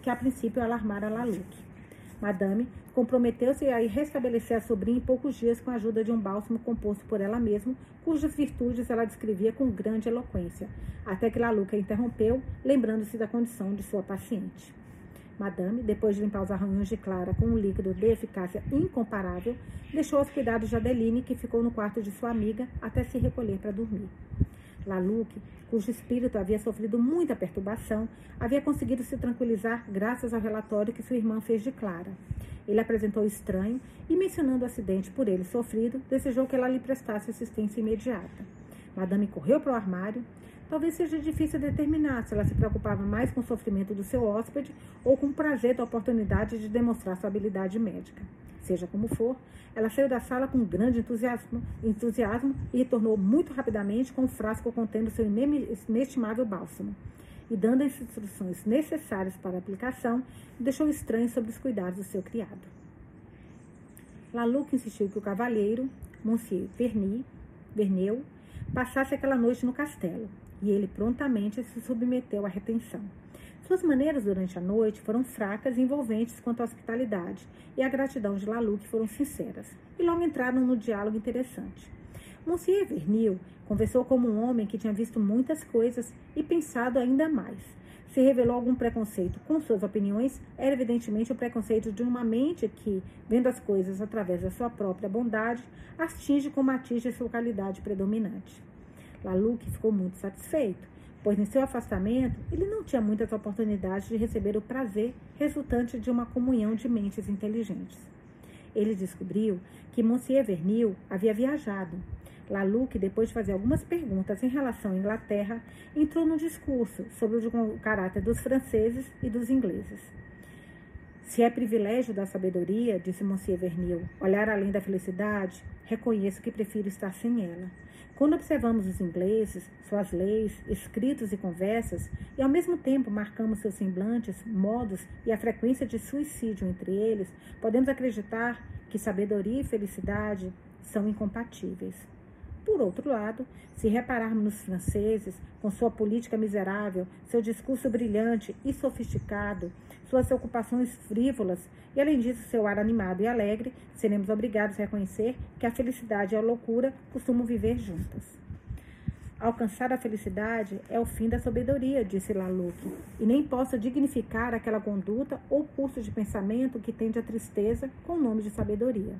que, a princípio, alarmara Laluque. Madame comprometeu-se a restabelecer a sobrinha em poucos dias com a ajuda de um bálsamo composto por ela mesma, cujas virtudes ela descrevia com grande eloquência, até que Laluca interrompeu, lembrando-se da condição de sua paciente. Madame, depois de limpar os arranhões de Clara com um líquido de eficácia incomparável, deixou aos cuidados de Adeline, que ficou no quarto de sua amiga até se recolher para dormir. Laluc, cujo espírito havia sofrido muita perturbação, havia conseguido se tranquilizar graças ao relatório que sua irmã fez de Clara. Ele apresentou estranho e, mencionando o acidente por ele sofrido, desejou que ela lhe prestasse assistência imediata. Madame correu para o armário, Talvez seja difícil determinar se ela se preocupava mais com o sofrimento do seu hóspede ou com o prazer da oportunidade de demonstrar sua habilidade médica. Seja como for, ela saiu da sala com grande entusiasmo, entusiasmo e retornou muito rapidamente com um frasco contendo seu inestimável bálsamo. E dando as instruções necessárias para a aplicação, deixou estranho sobre os cuidados do seu criado. Laluc insistiu que o cavalheiro, Monsieur Verny, Verneu, passasse aquela noite no castelo, e ele prontamente se submeteu à retenção. Suas maneiras durante a noite foram fracas e envolventes quanto à hospitalidade, e a gratidão de Laluc foram sinceras, e logo entraram no diálogo interessante. Monsieur Vernil conversou como um homem que tinha visto muitas coisas e pensado ainda mais. Se revelou algum preconceito com suas opiniões, era evidentemente o preconceito de uma mente que, vendo as coisas através da sua própria bondade, atinge como atinge sua qualidade predominante. Laluc ficou muito satisfeito, pois em seu afastamento ele não tinha muitas oportunidades de receber o prazer resultante de uma comunhão de mentes inteligentes. Ele descobriu que Monsieur Vernil havia viajado. Laluc, depois de fazer algumas perguntas em relação à Inglaterra, entrou num discurso sobre o caráter dos franceses e dos ingleses. Se é privilégio da sabedoria, disse Monsieur Vernil, olhar além da felicidade, reconheço que prefiro estar sem ela. Quando observamos os ingleses, suas leis, escritos e conversas, e ao mesmo tempo marcamos seus semblantes, modos e a frequência de suicídio entre eles, podemos acreditar que sabedoria e felicidade são incompatíveis. Por outro lado, se repararmos nos franceses, com sua política miserável, seu discurso brilhante e sofisticado, suas ocupações frívolas e, além disso, seu ar animado e alegre, seremos obrigados a reconhecer que a felicidade e a loucura costumam viver juntas. Alcançar a felicidade é o fim da sabedoria, disse Laluc, e nem posso dignificar aquela conduta ou curso de pensamento que tende à tristeza com o nome de sabedoria.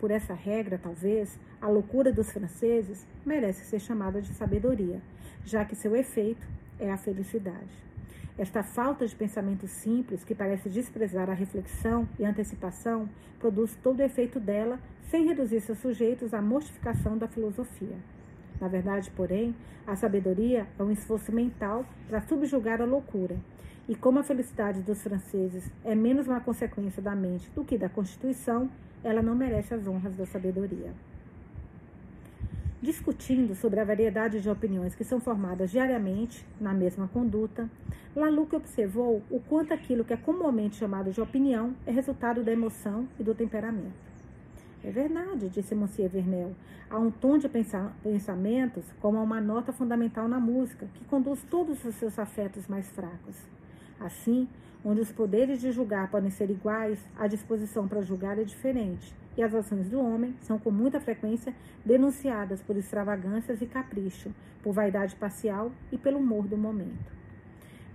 Por essa regra, talvez, a loucura dos franceses merece ser chamada de sabedoria, já que seu efeito é a felicidade. Esta falta de pensamento simples, que parece desprezar a reflexão e antecipação, produz todo o efeito dela, sem reduzir seus sujeitos à mortificação da filosofia. Na verdade, porém, a sabedoria é um esforço mental para subjugar a loucura. E como a felicidade dos franceses é menos uma consequência da mente do que da Constituição, ela não merece as honras da sabedoria discutindo sobre a variedade de opiniões que são formadas diariamente na mesma conduta, Laluc observou o quanto aquilo que é comumente chamado de opinião é resultado da emoção e do temperamento. É verdade, disse Monsieur Vernel. Há um tom de pensamentos como uma nota fundamental na música, que conduz todos os seus afetos mais fracos. Assim, onde os poderes de julgar podem ser iguais, a disposição para julgar é diferente e as ações do homem são com muita frequência denunciadas por extravagâncias e capricho, por vaidade parcial e pelo humor do momento.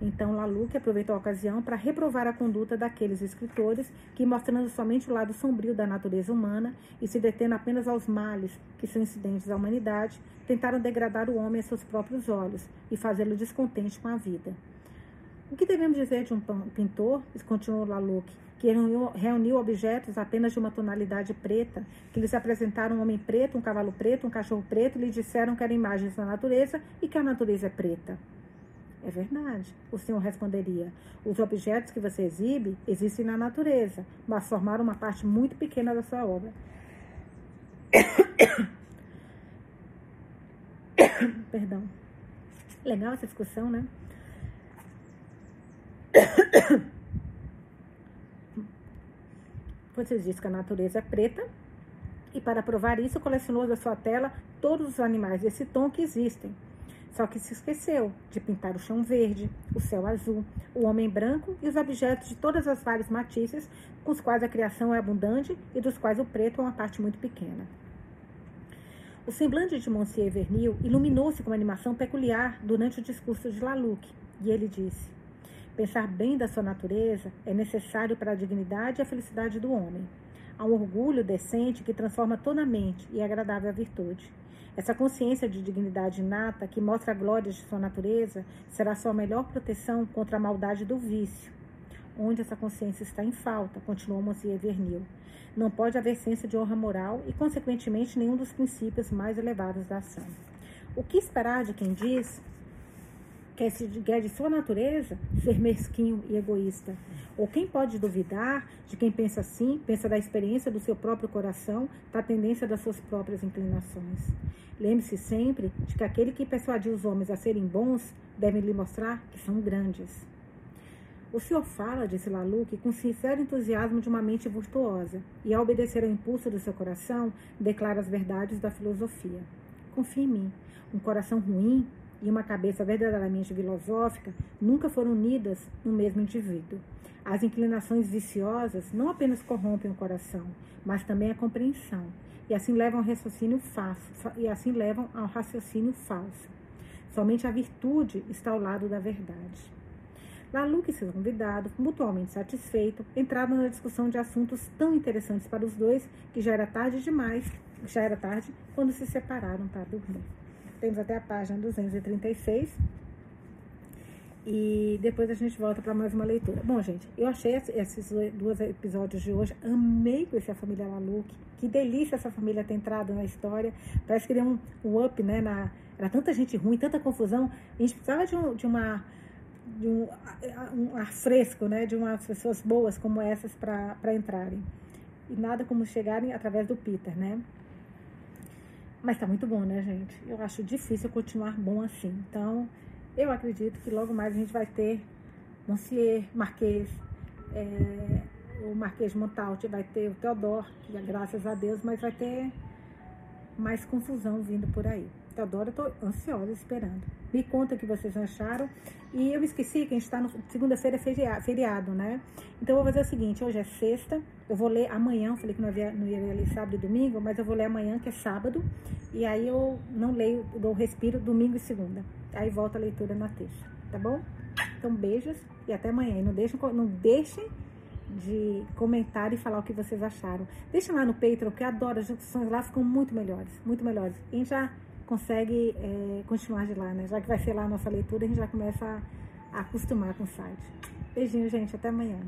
Então Laluc aproveitou a ocasião para reprovar a conduta daqueles escritores que, mostrando somente o lado sombrio da natureza humana e se detendo apenas aos males que são incidentes à humanidade, tentaram degradar o homem a seus próprios olhos e fazê-lo descontente com a vida. O que devemos dizer de um pintor, continuou Laluc, que reuniu objetos apenas de uma tonalidade preta, que lhes apresentaram um homem preto, um cavalo preto, um cachorro preto, e lhe disseram que eram imagens da natureza e que a natureza é preta. É verdade, o senhor responderia. Os objetos que você exibe existem na natureza, mas formaram uma parte muito pequena da sua obra. Perdão. Legal essa discussão, né? Você diz que a natureza é preta E para provar isso, colecionou da sua tela todos os animais desse tom que existem. Só que se esqueceu de pintar o chão verde, o céu azul, o homem branco e os objetos de todas as várias matizes com os quais a criação é abundante e dos quais o preto é uma parte muito pequena. O semblante de Monsieur Vernil iluminou-se com uma animação peculiar durante o discurso de Laluc, e ele disse: Pensar bem da sua natureza é necessário para a dignidade e a felicidade do homem. Há um orgulho decente que transforma toda a mente e é agradável à virtude. Essa consciência de dignidade inata, que mostra a glória de sua natureza, será sua melhor proteção contra a maldade do vício. Onde essa consciência está em falta, continuou Monsieur Vernil não pode haver ciência de honra moral e, consequentemente, nenhum dos princípios mais elevados da ação. O que esperar de quem diz que é de sua natureza ser mesquinho e egoísta? Ou quem pode duvidar de quem pensa assim, pensa da experiência do seu próprio coração, da tendência das suas próprias inclinações? Lembre-se sempre de que aquele que persuadiu os homens a serem bons deve lhe mostrar que são grandes. O senhor fala, disse Laluque, com sincero entusiasmo de uma mente virtuosa, e ao obedecer ao impulso do seu coração, declara as verdades da filosofia. Confie em mim. Um coração ruim e uma cabeça verdadeiramente filosófica nunca foram unidas no mesmo indivíduo. As inclinações viciosas não apenas corrompem o coração, mas também a compreensão, e assim levam ao raciocínio falso, e assim levam ao raciocínio falso. Somente a virtude está ao lado da verdade. Laluc e seu convidado, mutuamente satisfeitos, entraram na discussão de assuntos tão interessantes para os dois que já era tarde demais, já era tarde quando se separaram para dormir. Temos até a página 236 e depois a gente volta para mais uma leitura. Bom, gente, eu achei esses dois episódios de hoje, amei conhecer a família Laluc, que delícia essa família ter entrado na história, parece que deu um, um up, né, na, era tanta gente ruim, tanta confusão, a gente precisava de, um, de uma de um, um ar fresco, né, de umas pessoas boas como essas para entrarem. E nada como chegarem através do Peter, né? Mas tá muito bom, né, gente? Eu acho difícil continuar bom assim. Então, eu acredito que logo mais a gente vai ter Monsieur, Marquês, é, o Marquês de Montalte, vai ter o Teodoro, é graças a Deus, mas vai ter mais confusão vindo por aí. Teodoro, eu tô ansiosa esperando. Me conta o que vocês acharam. E eu esqueci que a gente está no segunda-feira é feriado, né? Então eu vou fazer o seguinte, hoje é sexta, eu vou ler amanhã, falei que não, havia, não ia ler sábado e domingo, mas eu vou ler amanhã, que é sábado, e aí eu não leio, dou respiro domingo e segunda. Aí volta a leitura na terça, tá bom? Então beijos e até amanhã. E não deixem, não deixem de comentar e falar o que vocês acharam. Deixem lá no Patreon, que eu adoro, as discussões lá ficam muito melhores, muito melhores. E já consegue é, continuar de lá, né? Já que vai ser lá a nossa leitura, a gente já começa a, acostumar com o site. Beijinho, gente. Até amanhã.